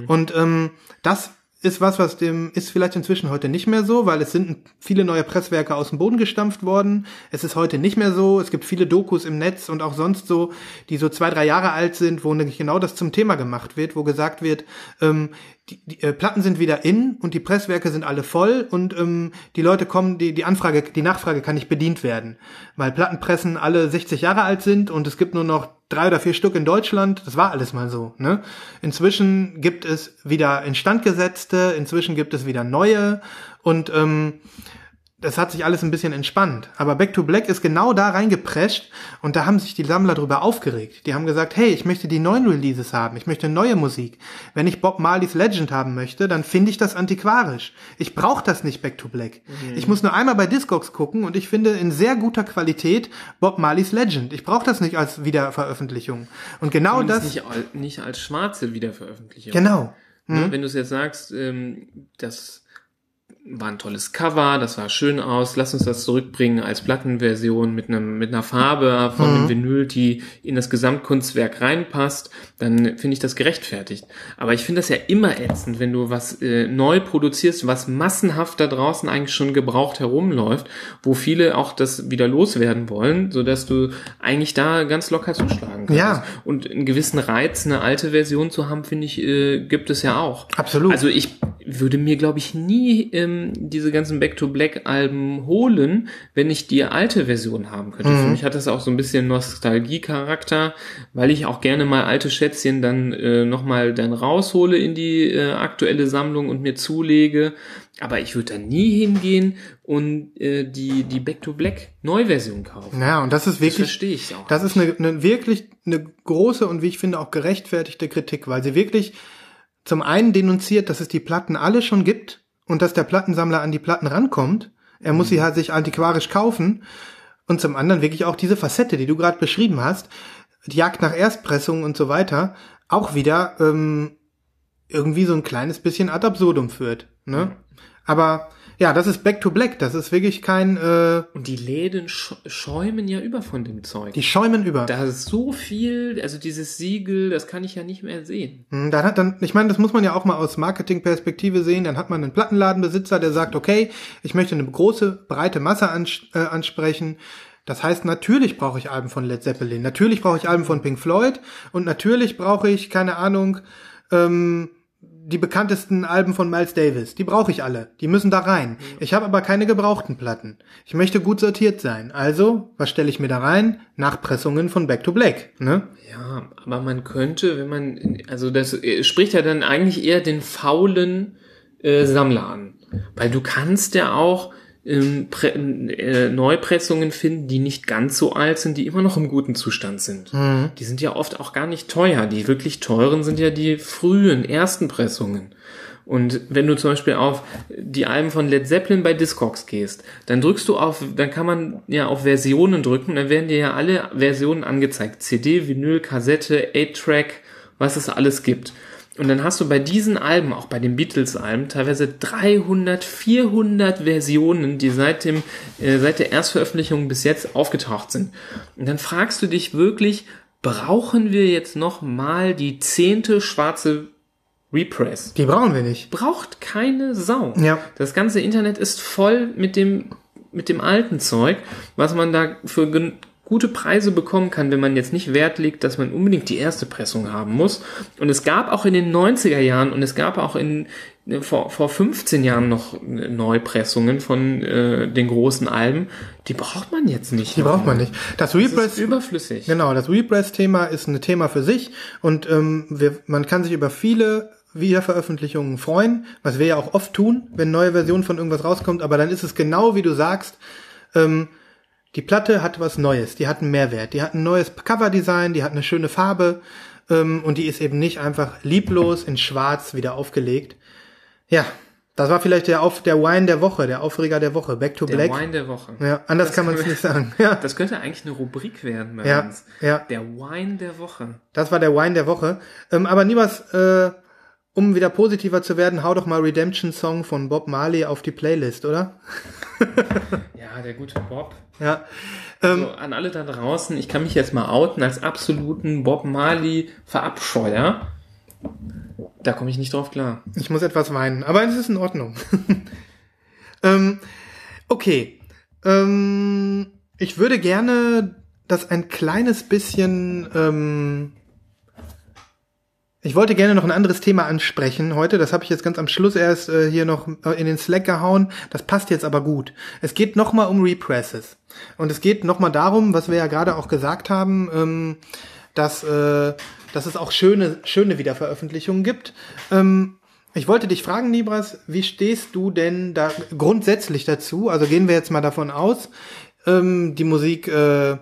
Und ähm, das ist was, was dem ist vielleicht inzwischen heute nicht mehr so, weil es sind viele neue Presswerke aus dem Boden gestampft worden. Es ist heute nicht mehr so. Es gibt viele Dokus im Netz und auch sonst so, die so zwei, drei Jahre alt sind, wo genau das zum Thema gemacht wird, wo gesagt wird, ähm, die, die äh, Platten sind wieder in und die Presswerke sind alle voll und ähm, die Leute kommen, die, die Anfrage, die Nachfrage kann nicht bedient werden, weil Plattenpressen alle 60 Jahre alt sind und es gibt nur noch drei oder vier Stück in Deutschland. Das war alles mal so. Ne? Inzwischen gibt es wieder instandgesetzte, inzwischen gibt es wieder neue und ähm, das hat sich alles ein bisschen entspannt. Aber Back to Black ist genau da reingeprescht und da haben sich die Sammler drüber aufgeregt. Die haben gesagt, hey, ich möchte die neuen Releases haben, ich möchte neue Musik. Wenn ich Bob Marleys Legend haben möchte, dann finde ich das antiquarisch. Ich brauche das nicht Back to Black. Ich muss nur einmal bei Discogs gucken und ich finde in sehr guter Qualität Bob Marleys Legend. Ich brauche das nicht als Wiederveröffentlichung. Und genau das, nicht, al- nicht als schwarze Wiederveröffentlichung. genau. Ne? Wenn du es jetzt sagst, ähm, das war ein tolles Cover, das sah schön aus, lass uns das zurückbringen als Plattenversion mit einem mit einer Farbe von einem Vinyl, die in das Gesamtkunstwerk reinpasst, dann finde ich das gerechtfertigt. Aber ich finde das ja immer ätzend, wenn du was äh, neu produzierst, was massenhaft da draußen eigentlich schon gebraucht herumläuft, wo viele auch das wieder loswerden wollen, so dass du eigentlich da ganz locker zuschlagen kannst. Ja. Und einen gewissen Reiz, eine alte Version zu haben, finde ich, äh, gibt es ja auch. Absolut. Also ich würde mir, glaube ich, nie ähm, diese ganzen Back-to-Black-Alben holen, wenn ich die alte Version haben könnte. Für mich hat das auch so ein bisschen Nostalgie-Charakter, weil ich auch gerne mal alte Schätzchen dann äh, nochmal dann raushole in die äh, aktuelle Sammlung und mir zulege. Aber ich würde da nie hingehen und äh, die, die Back-to-Black-Neuversion kaufen. Ja, und das ist Das wirklich, verstehe ich auch. Das ist eine, eine wirklich eine große und wie ich finde auch gerechtfertigte Kritik, weil sie wirklich zum einen denunziert, dass es die Platten alle schon gibt und dass der Plattensammler an die Platten rankommt. Er muss sie halt sich antiquarisch kaufen. Und zum anderen wirklich auch diese Facette, die du gerade beschrieben hast, die Jagd nach Erstpressung und so weiter, auch wieder ähm, irgendwie so ein kleines bisschen ad absurdum führt. Ne? Aber ja, das ist Back to Black. Das ist wirklich kein. Äh, Und die Läden sch schäumen ja über von dem Zeug. die schäumen über. da ist so viel, also dieses Siegel, das kann ich ja nicht mehr sehen. Hm, Dann hat dann, ich meine, das muss man ja auch mal aus Marketingperspektive sehen. Dann hat man einen Plattenladenbesitzer, der sagt, okay, ich möchte eine große, breite Masse ans äh, ansprechen. Das heißt, natürlich brauche ich Alben von Led Zeppelin, natürlich brauche ich Alben von Pink Floyd und natürlich brauche ich, keine Ahnung, ähm, die bekanntesten Alben von Miles Davis. Die brauche ich alle. Die müssen da rein. Ich habe aber keine gebrauchten Platten. Ich möchte gut sortiert sein. Also, was stelle ich mir da rein? Nachpressungen von Back to Black. Ne? Ja, aber man könnte, wenn man, also das äh, spricht ja dann eigentlich eher den faulen äh, Sammler an. Weil du kannst ja auch ähm, äh, Neupressungen finden, die nicht ganz so alt sind, die immer noch im guten Zustand sind. Die sind ja oft auch gar nicht teuer. Die wirklich teuren sind ja die frühen, ersten Pressungen. Und wenn du zum Beispiel auf die Alben von Led Zeppelin bei Discogs gehst, dann drückst du auf, dann kann man ja auf Versionen drücken, dann werden dir ja alle Versionen angezeigt. CD, Vinyl, Kassette, 8-Track, was es alles gibt. Und dann hast du bei diesen Alben, auch bei den Beatles-Alben, teilweise 300, 400 Versionen, die seit dem, äh, seit der Erstveröffentlichung bis jetzt aufgetaucht sind. Und dann fragst du dich wirklich, brauchen wir jetzt noch mal die zehnte schwarze Repress? Die brauchen wir nicht. Braucht keine Sau. Ja. Das ganze Internet ist voll mit dem, mit dem alten Zeug, was man da für gute Preise bekommen kann, wenn man jetzt nicht Wert legt, dass man unbedingt die erste Pressung haben muss. Und es gab auch in den 90er Jahren und es gab auch in vor, vor 15 Jahren noch Neupressungen von äh, den großen Alben. Die braucht man jetzt nicht. Die braucht man nicht. Das Das Repress, ist überflüssig. genau, das Repress-Thema ist ein Thema für sich und ähm, wir, man kann sich über viele Wiederveröffentlichungen freuen, was wir ja auch oft tun, wenn neue Version von irgendwas rauskommt, aber dann ist es genau wie du sagst, ähm, die Platte hat was Neues, die hat einen Mehrwert, die hat ein neues Coverdesign, die hat eine schöne Farbe ähm, und die ist eben nicht einfach lieblos in Schwarz wieder aufgelegt. Ja, das war vielleicht der, Auf der Wine der Woche, der Aufreger der Woche, Back to Der Black. Wine der Woche. Ja, anders Das kann man es nicht sagen. Ja. Das könnte eigentlich eine Rubrik werden bei Ja, uns. ja. Der Wine der Woche. Das war der Wine der Woche. Ähm, aber Nibas, äh, um wieder positiver zu werden, hau doch mal Redemption Song von Bob Marley auf die Playlist, oder? Ja, der gute Bob. Ja. Ähm, So, an alle da draußen, ich kann mich jetzt mal outen als absoluten Bob Marley Verabscheuer. Da komme ich nicht drauf klar. Ich muss etwas weinen, aber es ist in Ordnung. ähm, okay. Ähm, ich würde gerne das ein kleines bisschen. Ich wollte gerne noch ein anderes Thema ansprechen heute. Das habe ich jetzt ganz am Schluss erst äh, hier noch äh, in den Slack gehauen. Das passt jetzt aber gut. Es geht nochmal um Represses. Und es geht nochmal darum, was wir ja gerade auch gesagt haben, ähm, dass, äh, dass es auch schöne, schöne Wiederveröffentlichungen gibt. Ähm, ich wollte dich fragen, Nibras, wie stehst du denn da grundsätzlich dazu? Also gehen wir jetzt mal davon aus, ähm, die Musik, äh,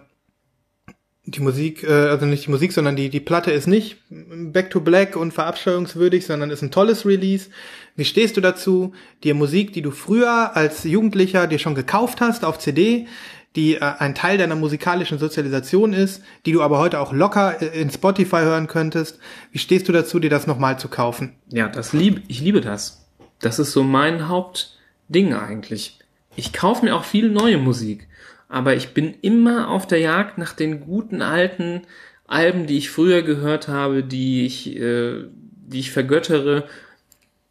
die Musik, äh, also nicht die Musik, sondern die, die Platte ist nicht Back to Black und verabscheuungswürdig, sondern ist ein tolles Release. Wie stehst du dazu, dir Musik, die du früher als Jugendlicher dir schon gekauft hast auf CD, die äh, ein Teil deiner musikalischen Sozialisation ist, die du aber heute auch locker äh, in Spotify hören könntest. Wie stehst du dazu, dir das nochmal zu kaufen? Ja, das lieb, ich liebe das. Das ist so mein Hauptding eigentlich. Ich kaufe mir auch viel neue Musik, aber ich bin immer auf der Jagd nach den guten alten Alben, die ich früher gehört habe, die ich, äh, die ich vergöttere,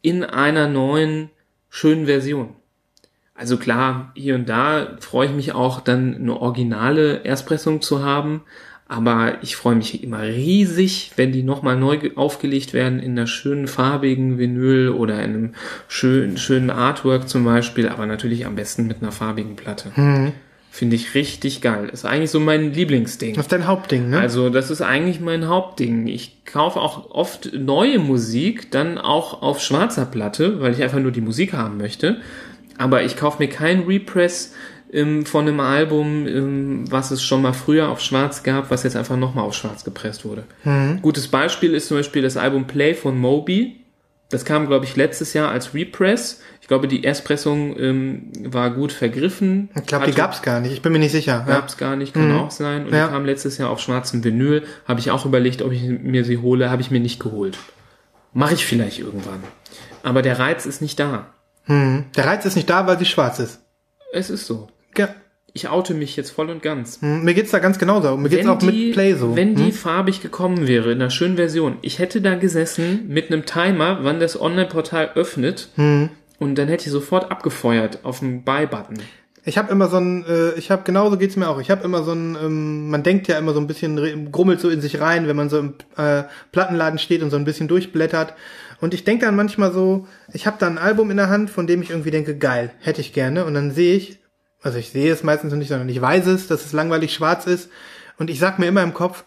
in einer neuen schönen Version. Also klar, hier und da freue ich mich auch dann eine originale Erstpressung zu haben, aber ich freue mich immer riesig, wenn die nochmal neu ge- aufgelegt werden in einer schönen farbigen Vinyl oder in einem schönen, schönen Artwork zum Beispiel, aber natürlich am besten mit einer farbigen Platte. Finde ich richtig geil. Ist eigentlich so mein Lieblingsding. Das ist dein Hauptding, ne? Also das ist eigentlich mein Hauptding. Ich kaufe auch oft neue Musik, dann auch auf schwarzer Platte, weil ich einfach nur die Musik haben möchte. Aber ich kaufe mir kein Repress ähm, von einem Album, ähm, was es schon mal früher auf schwarz gab, was jetzt einfach nochmal auf schwarz gepresst wurde. Gutes Beispiel ist zum Beispiel das Album Play von Moby. Das kam, glaube ich, letztes Jahr als Repress. Ich glaube, die Erstpressung ähm, war gut vergriffen. ich glaube, die gab's gar nicht. Ich bin mir nicht sicher. Ja. Gab's gar nicht, kann auch sein. Und Ja. die kam letztes Jahr auf schwarzem Vinyl. Habe ich auch überlegt, ob ich mir sie hole. Habe ich mir nicht geholt. Mache ich vielleicht irgendwann. Aber der Reiz ist nicht da. Der Reiz ist nicht da, weil sie schwarz ist. Es ist so. Ja. Ich oute mich jetzt voll und ganz. Hm, Mir geht's da ganz genauso. Mir geht's Wenn auch die, mit Play so. Hm? Wenn die farbig gekommen wäre, in einer schönen Version, ich hätte da gesessen mit einem Timer, wann das Online-Portal öffnet, Hm. Und dann hätte ich sofort abgefeuert auf den Buy-Button. Ich habe immer so ein, äh, ich habe genauso geht's mir auch. Ich habe immer so ein, ähm, man denkt ja immer so ein bisschen, grummelt so in sich rein, wenn man so im äh, Plattenladen steht und so ein bisschen durchblättert. Und ich denke dann manchmal so, ich habe da ein Album in der Hand, von dem ich irgendwie denke, geil, hätte ich gerne. Und dann sehe ich, also ich sehe es meistens noch nicht, sondern ich weiß es, dass es langweilig schwarz ist. Und ich sag mir immer im Kopf,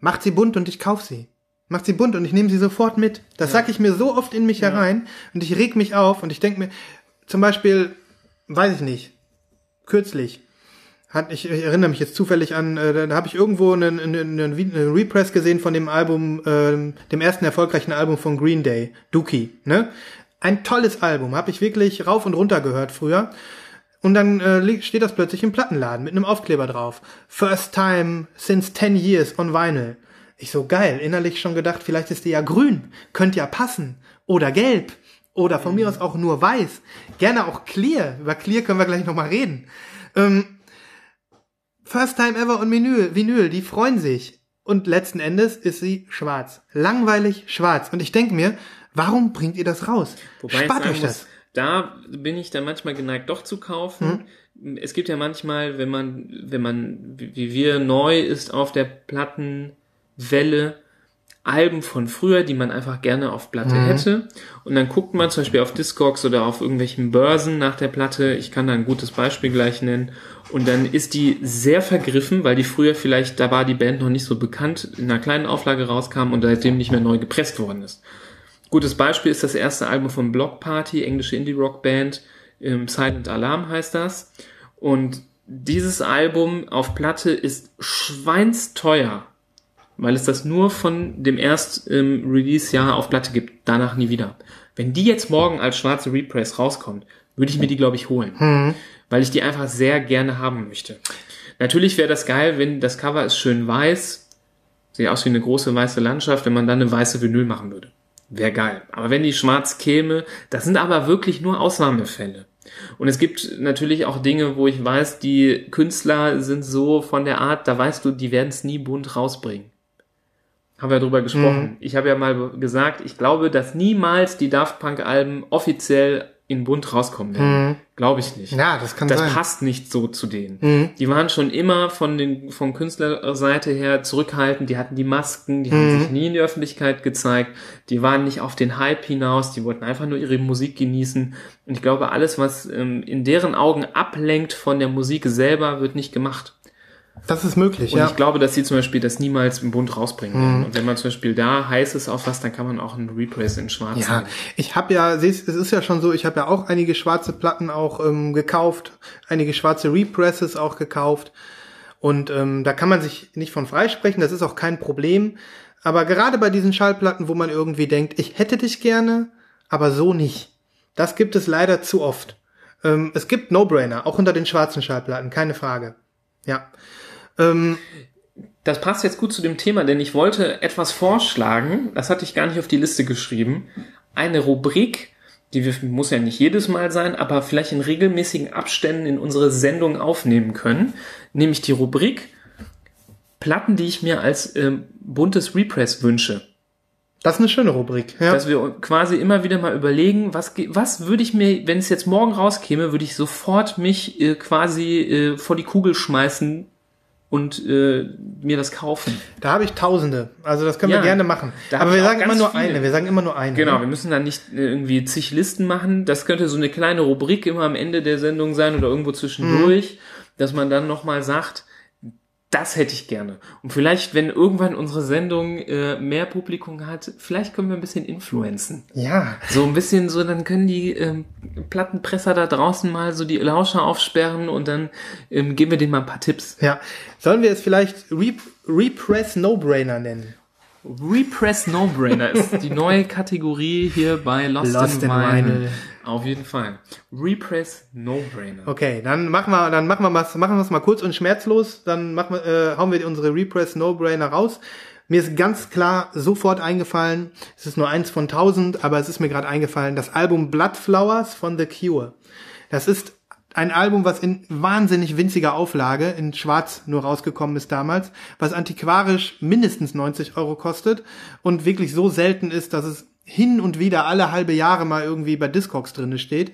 macht sie bunt und ich kauf sie. Macht sie bunt und ich nehme sie sofort mit. Das sag ich mir so oft in mich herein und ich reg mich auf und ich denke mir, zum Beispiel, weiß ich nicht, kürzlich hat ich, ich erinnere mich jetzt zufällig an, äh, da habe ich irgendwo einen, einen, einen, Repress gesehen von dem Album, ähm, dem ersten erfolgreichen Album von Green Day, Dookie, ne? Ein tolles Album, habe ich wirklich rauf und runter gehört früher. Und dann äh, steht das plötzlich im Plattenladen mit einem Aufkleber drauf. First time since 10 years on vinyl. Ich so geil, innerlich schon gedacht, vielleicht ist die ja grün, könnte ja passen. Oder gelb. Oder von mir aus auch nur weiß. Gerne auch clear. Über clear können wir gleich nochmal reden. Ähm, First time ever on Vinyl, Vinyl, die freuen sich. Und letzten Endes ist sie schwarz. Langweilig schwarz. Und ich denke mir, warum bringt ihr das raus? Wobei ich Spart euch muss, das. da bin ich dann manchmal geneigt, doch zu kaufen. Hm? Es gibt ja manchmal, wenn man, wenn man, wie wir neu ist auf der Plattenwelle, Alben von früher, die man einfach gerne auf Platte Mhm. hätte. Und dann guckt man zum Beispiel auf Discogs oder auf irgendwelchen Börsen nach der Platte. Ich kann da ein gutes Beispiel gleich nennen. Und dann ist die sehr vergriffen, weil die früher vielleicht, da war die Band noch nicht so bekannt, in einer kleinen Auflage rauskam und seitdem nicht mehr neu gepresst worden ist. Gutes Beispiel ist das erste Album von Block Party, englische Indie-Rock-Band. Ähm, Silent Alarm heißt das. Und dieses Album auf Platte ist schweinsteuer, weil es das nur von dem erst ähm, Release-Jahr auf Platte gibt, danach nie wieder. Wenn die jetzt morgen als schwarze Repress rauskommt, würde ich mir die, glaube ich, holen. Weil ich die einfach sehr gerne haben möchte. Natürlich wäre das geil, wenn das Cover ist schön weiß, sieht aus wie eine große weiße Landschaft, wenn man dann eine weiße Vinyl machen würde. Wäre geil. Aber wenn die schwarz käme, das sind aber wirklich nur Ausnahmefälle. Und es gibt natürlich auch Dinge, wo ich weiß, die Künstler sind so von der Art, da weißt du, die werden es nie bunt rausbringen. Haben wir drüber gesprochen. Ich habe ja mal gesagt, ich glaube, dass niemals die Daft Punk Alben offiziell in bunt rauskommen werden. Glaube ich nicht. Ja, das kann Das sein. passt nicht so zu denen. Die waren schon immer von den von Künstlerseite her zurückhaltend. Die hatten die Masken, die haben sich nie in die Öffentlichkeit gezeigt. Die waren nicht auf den Hype hinaus. Die wollten einfach nur ihre Musik genießen. Und ich glaube, alles, was ähm, in deren Augen ablenkt von der Musik selber, wird nicht gemacht. Das ist möglich, Und ja. ich glaube, dass sie zum Beispiel das niemals im Bund rausbringen werden. Und wenn man zum Beispiel da heiß ist auf was, dann kann man auch einen Repress in Schwarz Ja, nehmen. ich habe ja, es ist ja schon so, ich habe ja auch einige schwarze Platten auch ähm, gekauft, einige schwarze Represses auch gekauft. Und ähm, da kann man sich nicht von freisprechen, das ist auch kein Problem. Aber gerade bei diesen Schallplatten, wo man irgendwie denkt, ich hätte dich gerne, aber so nicht. Das gibt es leider zu oft. Ähm, es gibt No-Brainer, auch unter den schwarzen Schallplatten, keine Frage. Ja. Ähm, Das passt jetzt gut zu dem Thema, denn ich wollte etwas vorschlagen, das hatte ich gar nicht auf die Liste geschrieben, eine Rubrik, die wir, muss ja nicht jedes Mal sein, aber vielleicht in regelmäßigen Abständen in unsere Sendung aufnehmen können, nämlich die Rubrik Platten, die ich mir als ähm, buntes Repress wünsche. das ist eine schöne Rubrik. Ja. Dass wir quasi immer wieder mal überlegen, was, was würde ich mir, wenn es jetzt morgen rauskäme, würde ich sofort mich äh, quasi äh, vor die Kugel schmeißen und äh, mir das kaufen. Da habe ich Tausende. Also das können Ja, wir gerne machen. Aber wir sagen immer nur viele. eine. Wir sagen immer nur eine. Genau, ne? wir müssen dann nicht äh, irgendwie zig Listen machen. Das könnte so eine kleine Rubrik immer am Ende der Sendung sein oder irgendwo zwischendurch, dass man dann nochmal sagt, das hätte ich gerne. Und vielleicht, wenn irgendwann unsere Sendung äh, mehr Publikum hat, vielleicht können wir ein bisschen influenzen. Ja. So ein bisschen so, dann können die ähm, Plattenpresser da draußen mal so die Lauscher aufsperren und dann ähm, geben wir denen mal ein paar Tipps. Ja. Sollen wir es vielleicht Rep Repress No-Brainer nennen? Repress No-Brainer ist die neue Kategorie hier bei Lost, Lost in in Vinyl. Auf jeden Fall. Repress No-Brainer. Okay, dann machen wir, dann machen wir was, machen wir es mal kurz und schmerzlos. Dann machen wir, äh, hauen wir unsere Repress No-Brainer raus. Mir ist ganz klar sofort eingefallen, es ist nur eins von tausend, aber es ist mir gerade eingefallen, das Album Blood Flowers von The Cure. Das ist ein Album, was in wahnsinnig winziger Auflage in Schwarz nur rausgekommen ist damals, was antiquarisch mindestens 90 Euro kostet und wirklich so selten ist, dass es hin und wieder alle halbe Jahre mal irgendwie bei Discogs drinne steht.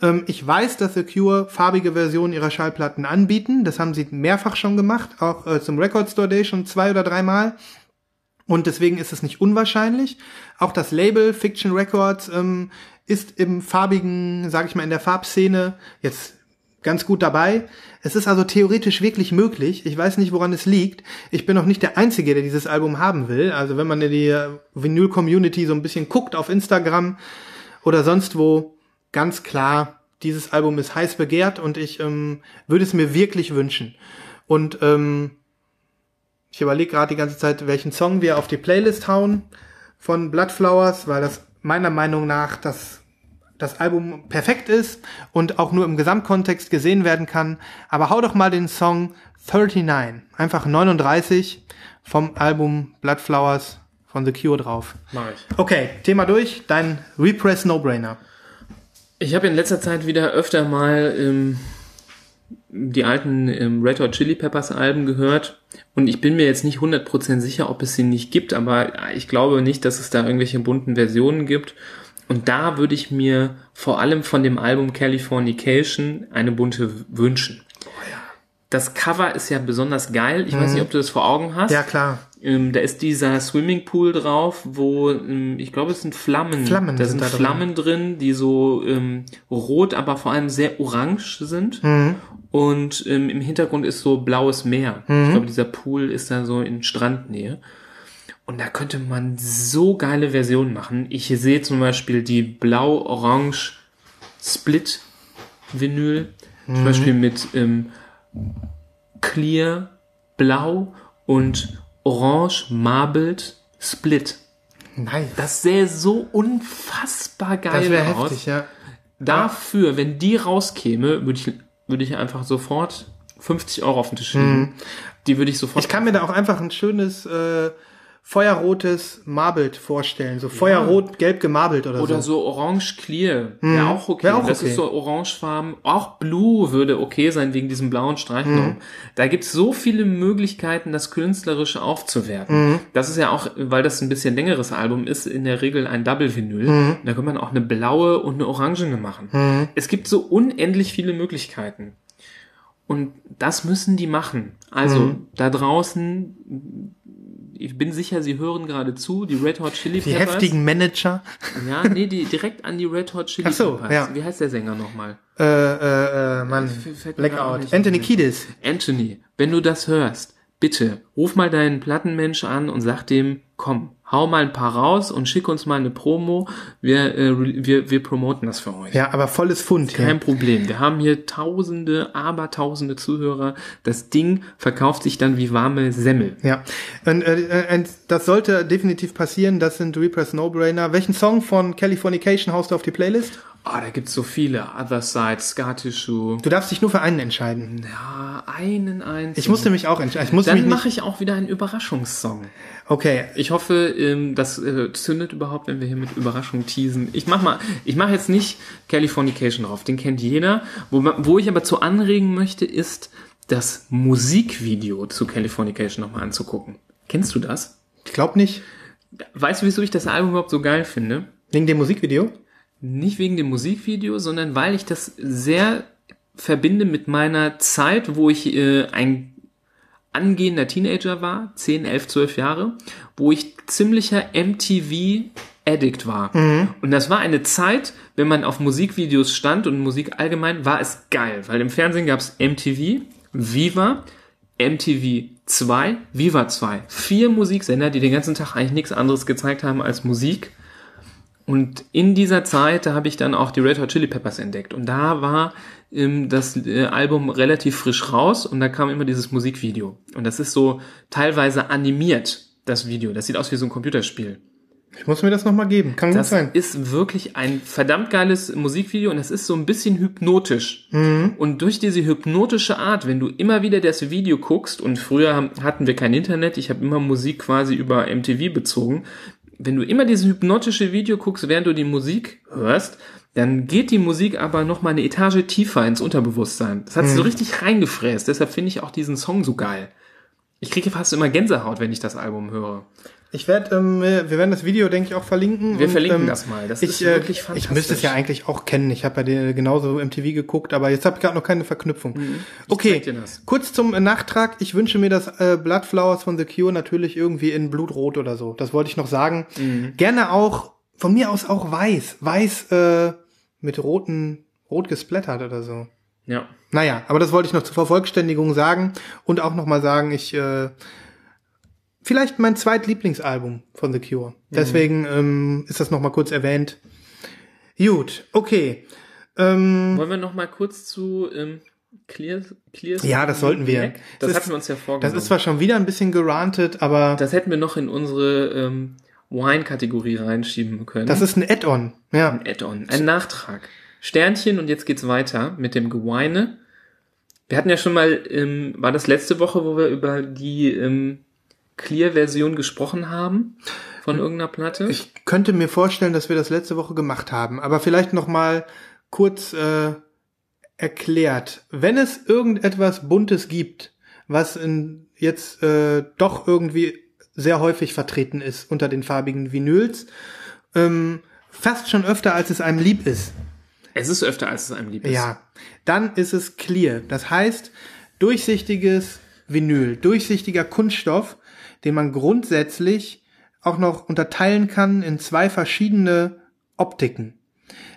Ähm, ich weiß, dass The Cure farbige Versionen ihrer Schallplatten anbieten. Das haben sie mehrfach schon gemacht, auch äh, zum Record Store Day schon zwei oder dreimal. Und deswegen ist es nicht unwahrscheinlich. Auch das Label Fiction Records ähm, ist im farbigen, sag ich mal, in der Farbszene jetzt ganz gut dabei. Es ist also theoretisch wirklich möglich. Ich weiß nicht, woran es liegt. Ich bin auch nicht der Einzige, der dieses Album haben will. Also wenn man in die Vinyl-Community so ein bisschen guckt auf Instagram oder sonst wo, ganz klar, dieses Album ist heiß begehrt und ich ähm, würde es mir wirklich wünschen. Und ähm, ich überlege gerade die ganze Zeit, welchen Song wir auf die Playlist hauen von Bloodflowers, weil das meiner Meinung nach das das Album perfekt ist und auch nur im Gesamtkontext gesehen werden kann. Aber hau doch mal den Song 39, einfach 39 vom Album Bloodflowers von The Cure drauf. Mach ich. Okay, Thema durch, dein Repress No-Brainer. Ich habe in letzter Zeit wieder öfter mal ähm, die alten ähm, Red Hot Chili Peppers Alben gehört und ich bin mir jetzt nicht 100% sicher, ob es sie nicht gibt, aber ich glaube nicht, dass es da irgendwelche bunten Versionen gibt. Und da würde ich mir vor allem von dem Album Californication eine bunte wünschen. Das Cover ist ja besonders geil. Ich weiß nicht, ob du das vor Augen hast. Ja, klar. Ähm, da ist dieser Swimmingpool drauf, wo ähm, ich glaube, es sind Flammen. Flammen da sind sind da drin. Flammen drin, die so ähm, rot, aber vor allem sehr orange sind. Mhm. Und ähm, im Hintergrund ist so blaues Meer. Mhm. Ich glaube, dieser Pool ist da so in Strandnähe. Und da könnte man so geile Versionen machen. Ich sehe zum Beispiel die blau-orange Split-Vinyl. Mhm. Zum Beispiel mit ähm, Clear, Blau und Orange Marbled Split. Nice. Das sähe so unfassbar geil Das aus. heftig, ja. Dafür, wenn die rauskäme, würde ich, würde ich einfach sofort 50 Euro auf den Tisch legen. Die würde ich sofort. Mhm. Ich kann mir da auch einfach ein schönes äh, feuerrotes Marbled vorstellen. So feuerrot, gelb gemarbelt oder, oder so. so orange clear. Wäre auch okay. Wär auch das okay. ist so orangefarben. Auch blue würde okay sein wegen diesem blauen Streifen. Mhm. Da gibt's so viele Möglichkeiten, das künstlerisch aufzuwerten. Mhm. Das ist ja auch, weil das ein bisschen längeres Album ist, in der Regel ein Double Vinyl. Mhm. Da kann man auch eine blaue und eine orangene machen. Es gibt so unendlich viele Möglichkeiten. Und das müssen die machen. Also Mhm. da draußen, ich bin sicher, Sie hören gerade zu, die Red Hot Chili Die Peppers. heftigen Manager. Ja, nee, die direkt an die Red Hot Chili Ach so, Peppers. ja. Wie heißt der Sänger nochmal? Äh, äh, äh, Mann. Blackout. Anthony. Kiedis. Anthony, wenn du das hörst, bitte ruf mal deinen Plattenmensch an und sag dem, komm, hau mal ein paar raus und schick uns mal eine Promo. Wir, äh, wir, wir promoten das für euch. Ja, aber volles Fund. Kein Ja. Problem. Wir haben hier tausende, abertausende Zuhörer. Das Ding verkauft sich dann wie warme Semmel. Ja, und, äh, und das sollte definitiv passieren. Das sind Repress No-Brainer. Welchen Song von Californication haust du auf die Playlist? Ah, da gibt's so viele. Other Side, Scar Tissue. Du darfst dich nur für einen entscheiden. Ja, einen einzigen. Ich musste mich auch entscheiden. Ich musste Dann mache ich auch wieder einen Überraschungssong. Okay, Ich hoffe, ähm, das äh, zündet überhaupt, wenn wir hier mit Überraschung teasen. Ich mach mal, ich mache jetzt nicht Californication drauf, den kennt jeder. Wo, wo ich aber zu anregen möchte, ist das Musikvideo zu Californication nochmal anzugucken. Kennst du das? ich glaube nicht. Weißt du, wieso ich das Album überhaupt so geil finde? Wegen dem Musikvideo? Nicht wegen dem Musikvideo, sondern weil ich das sehr verbinde mit meiner Zeit, wo ich äh, ein angehender Teenager war, 10, 11, 12 Jahre, wo ich ziemlicher MTV-Addict war. Und das war eine Zeit, wenn man auf Musikvideos stand und Musik allgemein, war es geil, weil im Fernsehen gab's MTV, Viva, MTV 2, Viva 2. Vier Musiksender, die den ganzen Tag eigentlich nichts anderes gezeigt haben als Musik. Und in dieser Zeit, da habe ich dann auch die Red Hot Chili Peppers entdeckt. Und da war ähm, das äh, Album relativ frisch raus und da kam immer dieses Musikvideo. Und das ist so teilweise animiert, das Video. Das sieht aus wie so ein Computerspiel. Ich muss mir das nochmal geben. Kann gut Das sein. ist wirklich ein verdammt geiles Musikvideo und es ist so ein bisschen hypnotisch. Mhm. Und durch diese hypnotische Art, wenn du immer wieder das Video guckst, und früher hatten wir kein Internet, ich habe immer Musik quasi über MTV bezogen, wenn du immer dieses hypnotische Video guckst, während du die Musik hörst, dann geht die Musik aber noch mal eine Etage tiefer ins Unterbewusstsein. Das hat Mhm. sich so richtig reingefräst. Deshalb finde ich auch diesen Song so geil. Ich kriege fast immer Gänsehaut, wenn ich das Album höre. Ich werde, ähm, wir werden das Video, denke ich, auch verlinken. Wir und, verlinken ähm, das mal. Das ich, ist äh, wirklich Ich fantastisch. müsste es ja eigentlich auch kennen. Ich habe ja den- genauso MTV geguckt, aber jetzt habe ich gerade noch keine Verknüpfung. Mhm. okay, dir kurz zum Nachtrag. Ich wünsche mir das äh, Blood Flowers von The Cure natürlich irgendwie in Blutrot oder so. Das wollte ich noch sagen. Mhm. Gerne auch, von mir aus auch weiß. Weiß äh, mit roten, rot gesplattert oder so. Ja. Naja, aber das wollte ich noch zur Vervollständigung sagen und auch noch mal sagen, ich äh, vielleicht mein zweitlieblingsalbum von The Cure. Deswegen ähm, ist das noch mal kurz erwähnt. Gut, okay. Ähm, Wollen wir noch mal kurz zu ähm, Clear, Clear Ja, das sollten wir. Black? Das, Das hatten wir uns ja das vorgenommen. ist zwar schon wieder ein bisschen gerantet, aber das hätten wir noch in unsere ähm, Wine-Kategorie reinschieben können. das ist ein Add-on. Ja. ein Add-on, ein Nachtrag. Sternchen und jetzt geht's weiter mit dem Geweine. Wir hatten ja schon mal, ähm, war das letzte Woche, wo wir über die ähm, Clear-Version gesprochen haben von irgendeiner Platte? Ich könnte mir vorstellen, dass wir das letzte Woche gemacht haben, aber vielleicht noch mal kurz äh, erklärt. Wenn es irgendetwas Buntes gibt, was in, jetzt äh, doch irgendwie sehr häufig vertreten ist unter den farbigen Vinyls, ähm, fast schon öfter, als es einem lieb ist, es ist öfter, als es einem lieb ist. ja, dann ist es clear. Das heißt, durchsichtiges Vinyl, durchsichtiger Kunststoff, den man grundsätzlich auch noch unterteilen kann in zwei verschiedene Optiken.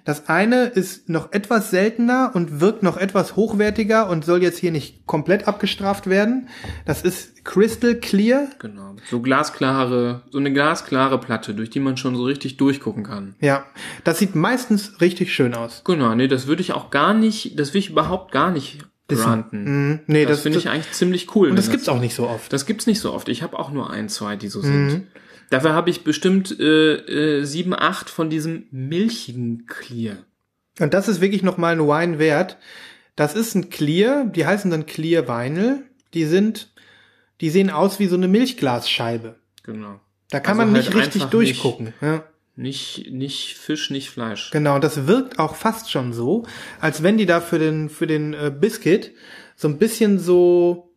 Das eine ist noch etwas seltener und wirkt noch etwas hochwertiger und soll jetzt hier nicht komplett abgestraft werden. Das ist Crystal Clear. Genau. So glasklare, so eine glasklare Platte, durch die man schon so richtig durchgucken kann. Ja, das sieht meistens richtig schön aus. Genau, nee, das würde ich auch gar nicht, das will ich überhaupt gar nicht granten. Mhm. Nee, das das, finde ich eigentlich ziemlich cool. und das gibt's auch nicht so oft. Das gibt's nicht so oft. Ich habe auch nur ein, zwei, die so sind. Dafür habe ich bestimmt äh, äh, sieben, acht von diesem milchigen Clear. Und das ist wirklich nochmal ein Wine wert. Das ist ein Clear, die heißen dann Clear Vinyl. Die sind, die sehen aus wie so eine Milchglasscheibe. Genau. Da kann Also man halt nicht richtig durchgucken. Ja, Nicht, nicht Fisch, nicht Fleisch. genau, und das wirkt auch fast schon so, als wenn die da für den, für den äh, Biscuit so ein bisschen so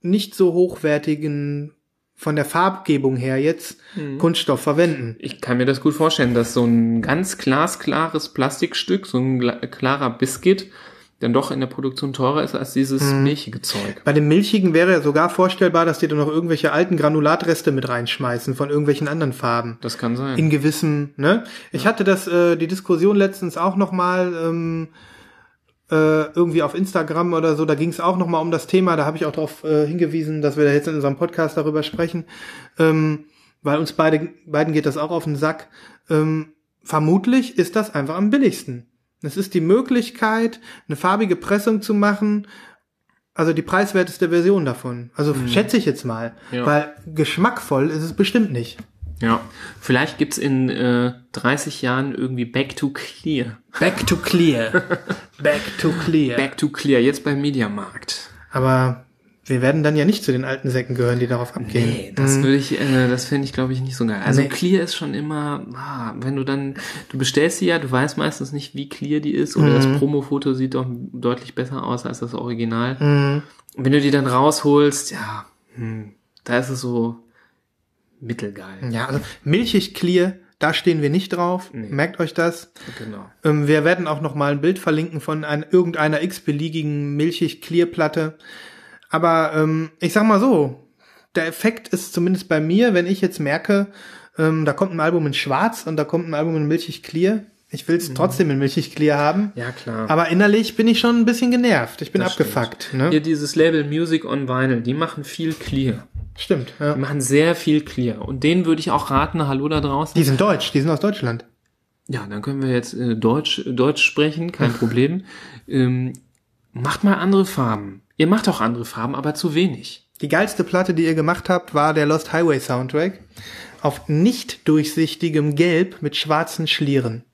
nicht so hochwertigen von der Farbgebung her jetzt Mhm. Kunststoff verwenden. Ich kann mir das gut vorstellen, dass so ein ganz glasklares Plastikstück, so ein klarer Biscuit, dann doch in der Produktion teurer ist als dieses Mhm. milchige Zeug. Bei dem Milchigen wäre ja sogar vorstellbar, dass die da noch irgendwelche alten Granulatreste mit reinschmeißen von irgendwelchen anderen Farben. Das kann sein. in gewissem, ne? Ich hatte das, äh, die Diskussion letztens auch noch mal ähm, äh, irgendwie auf Instagram oder so, da ging es auch noch mal um das Thema, da habe ich auch darauf äh, hingewiesen, dass wir da jetzt in unserem Podcast darüber sprechen, ähm, weil uns beide, beiden geht das auch auf den Sack. Ähm, vermutlich ist das einfach am billigsten. Es ist die Möglichkeit, eine farbige Pressung zu machen, also die preiswerteste Version davon. Also schätze ich jetzt mal, Ja. weil geschmackvoll ist es bestimmt nicht. ja. Vielleicht gibt's in äh, 30 Jahren irgendwie Back to Clear. Back to clear. Back to clear. Back to Clear, jetzt beim Mediamarkt. Aber wir werden dann ja nicht zu den alten Säcken gehören, die darauf abgehen. Nee, das würde ich, äh, das finde ich, glaube ich, nicht so geil. Also Nee. Clear ist schon immer, ah, wenn du dann, du bestellst sie ja, du weißt meistens nicht, wie clear die ist, oder das Promo-Foto sieht doch deutlich besser aus als das Original. Mhm. Wenn du die dann rausholst, ja, hm, da ist es so mittelgeil. Ja, also milchig clear, da stehen wir nicht drauf. Nee. Merkt euch das. Genau. Ähm, wir werden auch noch mal ein Bild verlinken von ein, irgendeiner x-beliebigen milchig clear Platte. Aber ähm, ich sag mal so, der Effekt ist zumindest bei mir, wenn ich jetzt merke, ähm, da kommt ein Album in Schwarz und da kommt ein Album in milchig clear. Ich will es trotzdem in milchig clear haben. Ja, klar. Aber innerlich bin ich schon ein bisschen genervt. Ich bin Das abgefuckt. Ne? Hier dieses Label Music on Vinyl, die machen viel Clear. Stimmt. Ja. Die machen sehr viel Clear. Und denen würde ich auch raten, hallo da draußen. Die sind deutsch, die sind aus Deutschland. Ja, dann können wir jetzt äh, Deutsch, Deutsch sprechen, kein Problem. Ähm, macht mal andere Farben. Ihr macht auch andere Farben, aber zu wenig. Die geilste Platte, die ihr gemacht habt, war der Lost Highway Soundtrack. auf nicht durchsichtigem Gelb mit schwarzen Schlieren.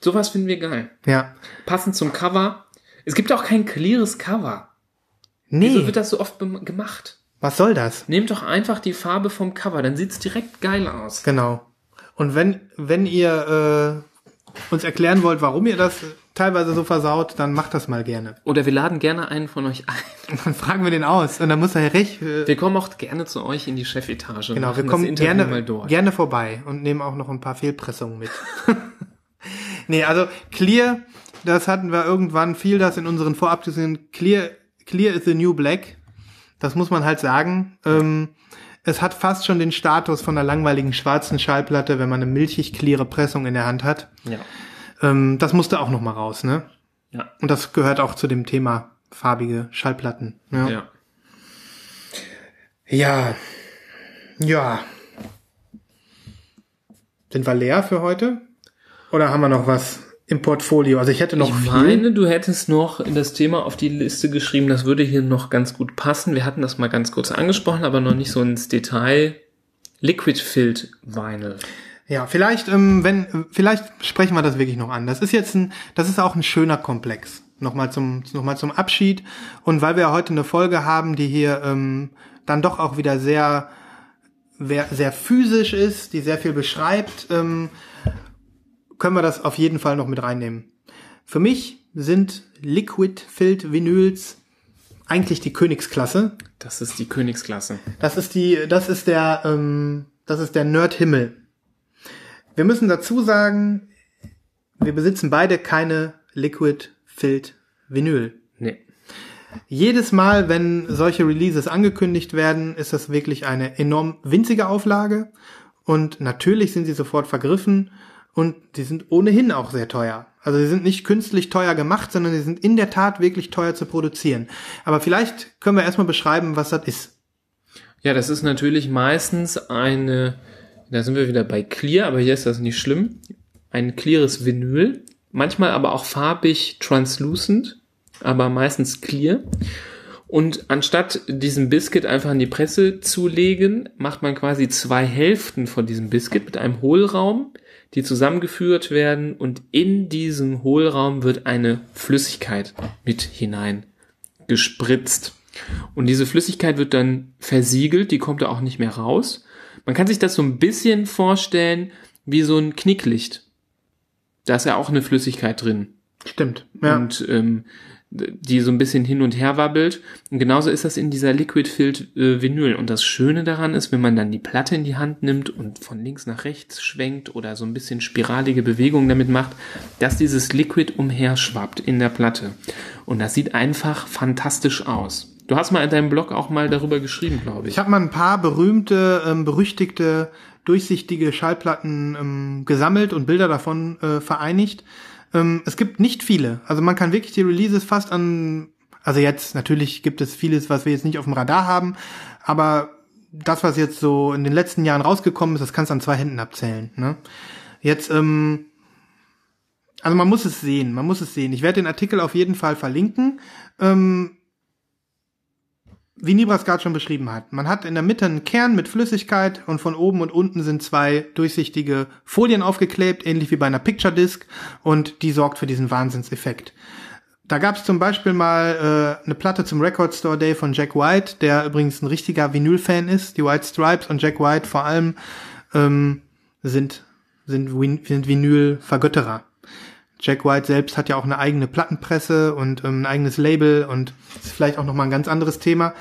Sowas finden wir geil. Ja. Passend zum Cover. Es gibt auch kein cleares Cover. Nee, Wieso wird das so oft gemacht? was soll das? Nehmt doch einfach die Farbe vom Cover, dann sieht's direkt geil aus. Genau. Und wenn, wenn ihr äh, uns erklären wollt, warum ihr das teilweise so versaut, dann macht das mal gerne. Oder wir laden gerne einen von euch ein. Dann fragen wir den aus und dann muss er recht. Äh, Wir kommen auch gerne zu euch in die Chefetage. genau, wir kommen gerne, gerne vorbei und nehmen auch noch ein paar Fehlpressungen mit. nee, also Clear, das hatten wir irgendwann, fiel das in unseren Vorabdiskussionen. Clear, Clear is the new black. Das muss man halt sagen. Ähm, es hat fast schon den Status von einer langweiligen schwarzen Schallplatte, wenn man eine milchig cleare Pressung in der Hand hat. Ja. Ähm, das musste auch noch mal raus, ne? Ja. Und das gehört auch zu dem Thema farbige Schallplatten. Ja. ja. Ja. Ja. Sind wir leer für heute? Oder haben wir noch was im Portfolio? Also ich hätte noch Ich viel. meine, du hättest noch das Thema auf die Liste geschrieben, das würde hier noch ganz gut passen. Wir hatten das mal ganz kurz angesprochen, aber noch nicht so ins Detail. Liquid Filled Vinyl. Ja, vielleicht, ähm, wenn, vielleicht sprechen wir das wirklich noch an. Das ist jetzt ein, das ist auch ein schöner Komplex. Nochmal zum, nochmal zum Abschied. Und weil wir ja heute eine Folge haben, die hier ähm, dann doch auch wieder sehr, sehr physisch ist, die sehr viel beschreibt, ähm, können wir das auf jeden Fall noch mit reinnehmen. Für mich sind Liquid Filled Vinyls eigentlich die Königsklasse. Das ist die Königsklasse. Das ist die, das ist der, ähm, das ist der Nerd-Himmel. Wir müssen dazu sagen, wir besitzen beide keine Liquid Filled Vinyl. Nee. Jedes Mal, wenn solche Releases angekündigt werden, ist das wirklich eine enorm winzige Auflage. Und natürlich sind sie sofort vergriffen und die sind ohnehin auch sehr teuer. Also sie sind nicht künstlich teuer gemacht, sondern sie sind in der Tat wirklich teuer zu produzieren. Aber vielleicht können wir erstmal beschreiben, was das ist. Ja, das ist natürlich meistens eine, da sind wir wieder bei Clear, aber hier ist das nicht schlimm. Ein cleares Vinyl, manchmal aber auch farbig translucent, aber meistens clear. Und anstatt diesen Biscuit einfach in die Presse zu legen, macht man quasi zwei Hälften von diesem Biscuit mit einem Hohlraum, die zusammengeführt werden und in diesem Hohlraum wird eine Flüssigkeit mit hinein gespritzt. Und diese Flüssigkeit wird dann versiegelt, die kommt da auch nicht mehr raus. Man kann sich das so ein bisschen vorstellen wie so ein Knicklicht. Da ist ja auch eine Flüssigkeit drin. Stimmt. Ja. Und ähm, die so ein bisschen hin und her wabbelt. Und genauso ist das in dieser Liquid Filled äh, Vinyl. Und das Schöne daran ist, wenn man dann die Platte in die Hand nimmt und von links nach rechts schwenkt oder so ein bisschen spiralige Bewegungen damit macht, dass dieses Liquid umherschwappt in der Platte. Und das sieht einfach fantastisch aus. Du hast mal in deinem Blog auch mal darüber geschrieben, glaube ich. Ich habe mal ein paar berühmte, ähm, berüchtigte, durchsichtige Schallplatten ähm, gesammelt und Bilder davon äh, vereinigt. Ähm, es gibt nicht viele. Also man kann wirklich die Releases fast an, also jetzt natürlich gibt es vieles, was wir jetzt nicht auf dem Radar haben, aber das, was jetzt so in den letzten Jahren rausgekommen ist, das kannst du an zwei Händen abzählen. Ne? Jetzt, ähm, also man muss es sehen, man muss es sehen. Ich werde den Artikel auf jeden Fall verlinken. Ähm, wie Nibras gerade schon beschrieben hat. Man hat in der Mitte einen Kern mit Flüssigkeit und von oben und unten sind zwei durchsichtige Folien aufgeklebt, ähnlich wie bei einer Picture Disc und die sorgt für diesen Wahnsinnseffekt. Da gab es zum Beispiel mal äh, eine Platte zum Record Store Day von Jack White, der übrigens ein richtiger Vinyl-Fan ist. Die White Stripes und Jack White vor allem ähm, sind, sind, Vin sind Vinyl-Vergötterer. Jack White selbst hat ja auch eine eigene Plattenpresse und ähm, ein eigenes Label und ist vielleicht auch noch mal ein ganz anderes Thema.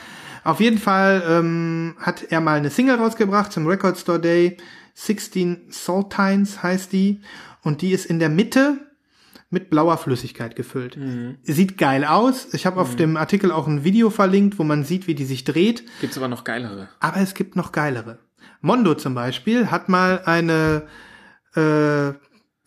Auf jeden Fall ähm, hat er mal eine Single rausgebracht zum Record Store Day. 16 Saltines heißt die und die ist in der Mitte mit blauer Flüssigkeit gefüllt. Sieht geil aus. Ich habe auf dem Artikel auch ein Video verlinkt, wo man sieht, wie die sich dreht. Gibt's aber noch geilere. Aber es gibt noch geilere. Mondo zum Beispiel hat mal eine äh,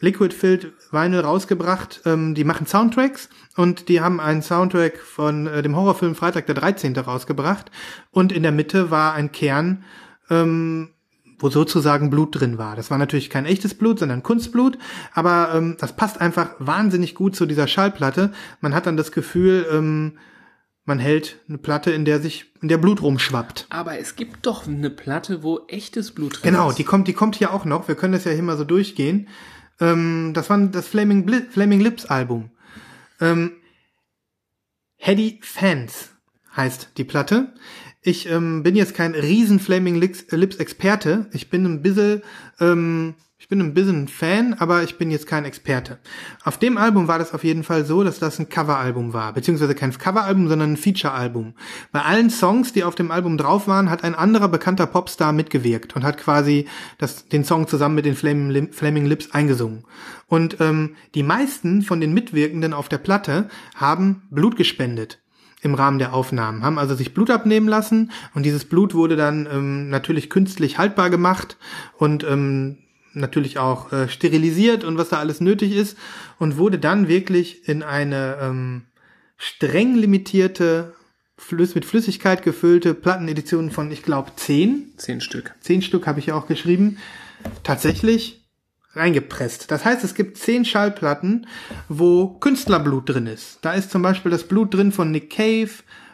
Liquid Filled Vinyl rausgebracht. Ähm, die machen Soundtracks und die haben einen Soundtrack von äh, dem Horrorfilm Freitag der 13. rausgebracht. Und in der Mitte war ein Kern, ähm, wo sozusagen Blut drin war. Das war natürlich kein echtes Blut, sondern Kunstblut, aber ähm, das passt einfach wahnsinnig gut zu dieser Schallplatte. Man hat dann das Gefühl, ähm, man hält eine Platte, in der sich, in der Blut rumschwappt. Aber es gibt doch eine Platte, wo echtes Blut drin Genau, ist. die kommt, die kommt hier auch noch. Wir können das ja hier mal so durchgehen. Ähm, das war das Flaming, Bli Flaming Lips Album. Ähm, Heady Fans heißt die Platte. Ich ähm, bin jetzt kein riesen Flaming Lips, Lips Experte. Ich bin ein bisschen, ähm, bin ein bisschen Fan, aber ich bin jetzt kein Experte. Auf dem Album war das auf jeden Fall so, dass das ein Coveralbum war, beziehungsweise kein Coveralbum, sondern ein Featurealbum. Bei allen Songs, die auf dem Album drauf waren, hat ein anderer bekannter Popstar mitgewirkt und hat quasi das, den Song zusammen mit den Flaming, Flaming Lips eingesungen. Und ähm, die meisten von den Mitwirkenden auf der Platte haben Blut gespendet im Rahmen der Aufnahmen, haben also sich Blut abnehmen lassen und dieses Blut wurde dann ähm, natürlich künstlich haltbar gemacht und ähm, natürlich auch äh, sterilisiert und was da alles nötig ist und wurde dann wirklich in eine ähm, streng limitierte, Flüss mit Flüssigkeit gefüllte Plattenedition von, ich glaube, zehn Zehn Stück. zehn Stück habe ich ja auch geschrieben, tatsächlich reingepresst. Das heißt, es gibt zehn Schallplatten, wo Künstlerblut drin ist. Da ist zum Beispiel das Blut drin von Nick Cave,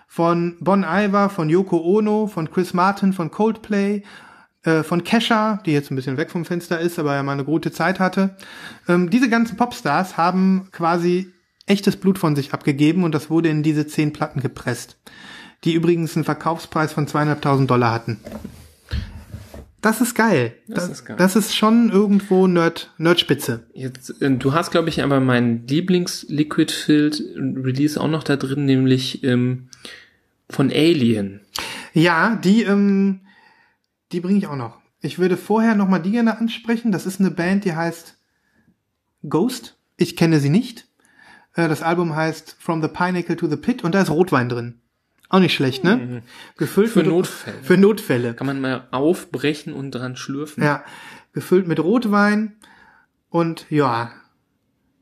von Bon Iver, von Yoko Ono, von Chris Martin, von Coldplay, äh, von Kesha, die jetzt ein bisschen weg vom Fenster ist, aber ja mal eine gute Zeit hatte. Ähm, diese ganzen Popstars haben quasi echtes Blut von sich abgegeben und das wurde in diese zehn Platten gepresst, die übrigens einen Verkaufspreis von zweieinhalbtausend Dollar hatten. Das ist geil. Das ist geil. Das ist schon irgendwo Nerd, Nerdspitze. Jetzt, äh, du hast, glaube ich, aber mein Lieblings-Liquid-Filled Release auch noch da drin, nämlich ähm, von Alien. Ja, die, ähm, die bringe ich auch noch. Ich würde vorher noch mal die gerne ansprechen. Das ist eine Band, die heißt Ghost. Ich kenne sie nicht. Äh, Das Album heißt From the Pinnacle to the Pit und da ist Rotwein drin. Auch nicht schlecht, ne? Gefüllt Mhm. Für mit, Notfälle. Für Notfälle. Kann man mal aufbrechen und dran schlürfen. Ja, gefüllt mit Rotwein und ja,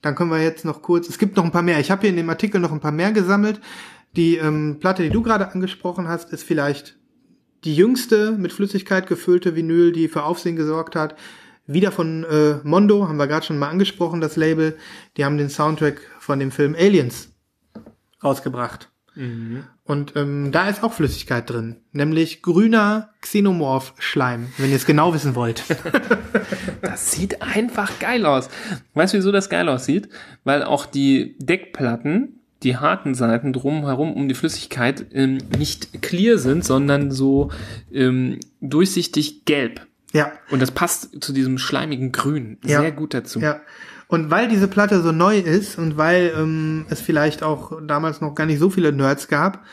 dann können wir jetzt noch kurz, es gibt noch ein paar mehr, ich habe hier in dem Artikel noch ein paar mehr gesammelt. Die ähm, Platte, die du gerade angesprochen hast, ist vielleicht die jüngste mit Flüssigkeit gefüllte Vinyl, die für Aufsehen gesorgt hat. Wieder von äh, Mondo, haben wir gerade schon mal angesprochen, das Label. Die haben den Soundtrack von dem Film Aliens rausgebracht. Und ähm, da ist auch Flüssigkeit drin, nämlich grüner Xenomorph-Schleim, wenn ihr es genau wissen wollt. Das sieht einfach geil aus. Weißt du, wieso das geil aussieht? Weil auch die Deckplatten, die harten Seiten drumherum um die Flüssigkeit ähm, nicht clear sind, sondern so ähm, durchsichtig gelb. ja, Und das passt zu diesem schleimigen Grün Ja. sehr gut dazu. ja. Und weil diese Platte so neu ist und weil ähm, es vielleicht auch damals noch gar nicht so viele Nerds gab,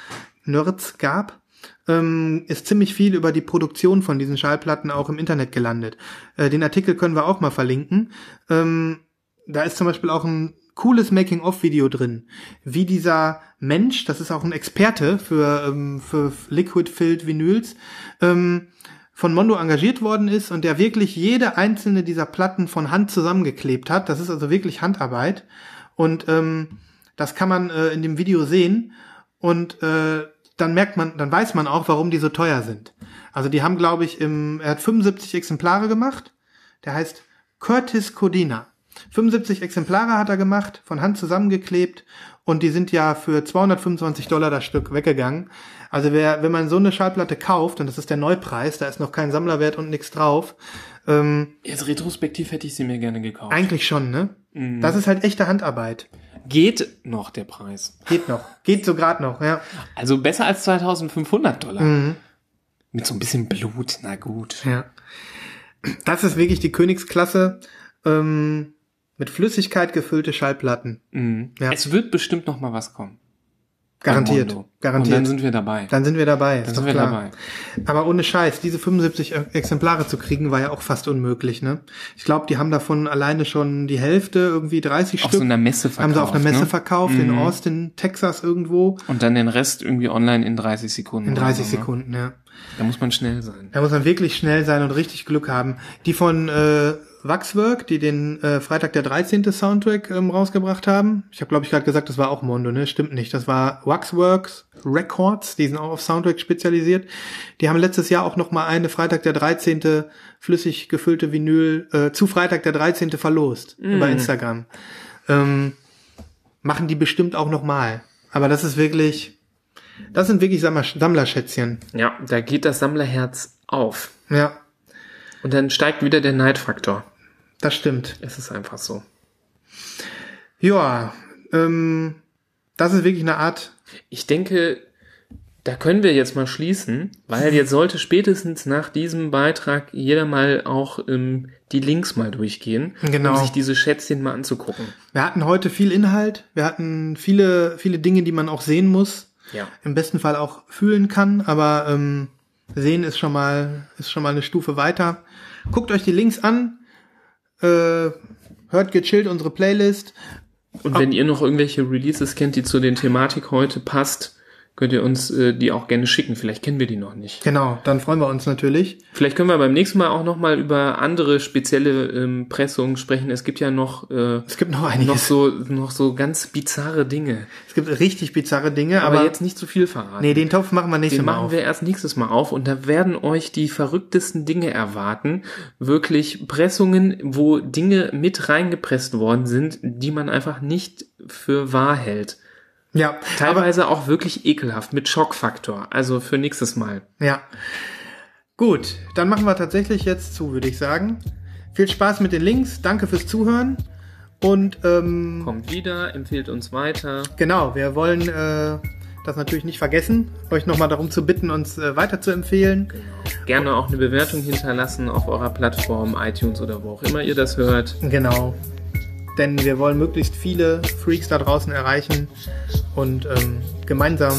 Nerds gab, ähm, ist ziemlich viel über die Produktion von diesen Schallplatten auch im Internet gelandet. Äh, den Artikel können wir auch mal verlinken. Ähm, da ist zum Beispiel auch ein cooles Making-of-Video drin, wie dieser Mensch, das ist auch ein Experte für, ähm, für Liquid-Filled Vinyls, ähm, von Mondo engagiert worden ist und der wirklich jede einzelne dieser Platten von Hand zusammengeklebt hat. Das ist also wirklich Handarbeit. Und ähm, das kann man äh, in dem Video sehen. Und äh, dann merkt man, dann weiß man auch, warum die so teuer sind. Also die haben, glaube ich, im, er hat 75 Exemplare gemacht. Der heißt Curtis Codina. 75 Exemplare hat er gemacht, von Hand zusammengeklebt und die sind ja für 225 Dollar das Stück weggegangen. Also wer, wenn man so eine Schallplatte kauft, und das ist der Neupreis, da ist noch kein Sammlerwert und nichts drauf, ähm, Jetzt retrospektiv hätte ich sie mir gerne gekauft. eigentlich schon, ne? Das ist halt echte Handarbeit. Geht noch der Preis. Geht noch. Geht so grad noch, ja. Also besser als 2500 Dollar. Mhm. Mit so ein bisschen Blut, na gut. Ja. Das ist wirklich die Königsklasse. Ähm, mit Flüssigkeit gefüllte Schallplatten. Mhm. Ja. Es wird bestimmt noch mal was kommen. Garantiert. Garantiert. Und dann sind wir dabei. Dann sind wir dabei. Dann ist doch klar. Aber ohne Scheiß, diese 75 Exemplare zu kriegen, war ja auch fast unmöglich, ne? Ich glaube, die haben davon alleine schon die Hälfte, irgendwie 30 Auf Stück. so einer Messe haben verkauft. sie auf einer Messe ne? verkauft, in Austin, Texas irgendwo. Und dann den Rest irgendwie online in 30 Sekunden. In oder 30 so, ne? Sekunden, ja. Da muss man schnell sein. Da muss man wirklich schnell sein und richtig Glück haben. Die von äh, Waxwork, die den äh, Freitag der 13. Soundtrack ähm, rausgebracht haben. Ich habe, glaube ich, gerade gesagt, das war auch Mondo, ne? Stimmt nicht. Das war Waxworks Records, die sind auch auf Soundtrack spezialisiert. Die haben letztes Jahr auch noch mal eine Freitag der 13. flüssig gefüllte Vinyl äh, zu Freitag der 13. verlost über Instagram. Ähm, machen die bestimmt auch noch mal. Aber das ist wirklich Das sind wirklich Sammler Sammlerschätzchen. Ja, da geht das Sammlerherz auf. Ja, Und dann steigt wieder der Neidfaktor. Das stimmt. Es ist einfach so. Ja, ähm, das ist wirklich eine Art. Ich denke, da können wir jetzt mal schließen, weil jetzt sollte spätestens nach diesem Beitrag jeder mal auch ähm, die Links mal durchgehen, Genau. um sich diese Schätzchen mal anzugucken. Wir hatten heute viel Inhalt. Wir hatten viele, viele Dinge, die man auch sehen muss. Ja. Im besten Fall auch fühlen kann, aber ähm, sehen ist schon mal, ist schon mal eine Stufe weiter. Guckt euch die Links an. Äh, hört gechillt unsere Playlist. Und wenn ihr noch irgendwelche Releases kennt, die zu den Thematik heute passt, könnt ihr uns äh, die auch gerne schicken. Vielleicht kennen wir die noch nicht. Genau, dann freuen wir uns natürlich. Vielleicht können wir beim nächsten Mal auch noch mal über andere spezielle ähm, Pressungen sprechen. Es gibt ja noch äh, Es gibt noch einiges. noch so noch so ganz bizarre Dinge, Es gibt richtig bizarre Dinge, aber, aber, jetzt nicht zu viel verraten. nee, den Topf machen wir nächstes Den Mal machen auf. wir erst nächstes Mal auf und da werden euch die verrücktesten Dinge erwarten. Wirklich Pressungen, wo Dinge mit reingepresst worden sind, die man einfach nicht für wahr hält. Ja, Teilweise auch wirklich ekelhaft mit Schockfaktor. Also für nächstes Mal. ja. Gut, dann machen wir tatsächlich jetzt zu, würde ich sagen. Viel Spaß mit den Links, danke fürs Zuhören und ähm, Kommt wieder, empfiehlt uns weiter. Genau, wir wollen äh, das natürlich nicht vergessen, euch nochmal darum zu bitten, uns äh, weiter zu empfehlen. Gerne auch eine Bewertung hinterlassen auf eurer Plattform, iTunes oder wo auch immer ihr das hört. Genau. Denn wir wollen möglichst viele Freaks da draußen erreichen und ähm, gemeinsam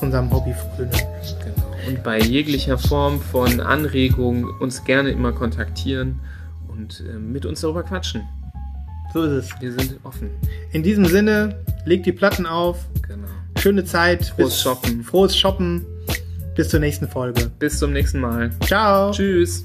unserem Hobby frönen. Genau. Und bei jeglicher Form von Anregung uns gerne immer kontaktieren und äh, mit uns darüber quatschen. So ist es. Wir sind offen. In diesem Sinne, legt die Platten auf. Genau. Schöne Zeit. Frohes Shoppen. Frohes Shoppen. Bis zur nächsten Folge. Bis zum nächsten Mal. Ciao. Tschüss.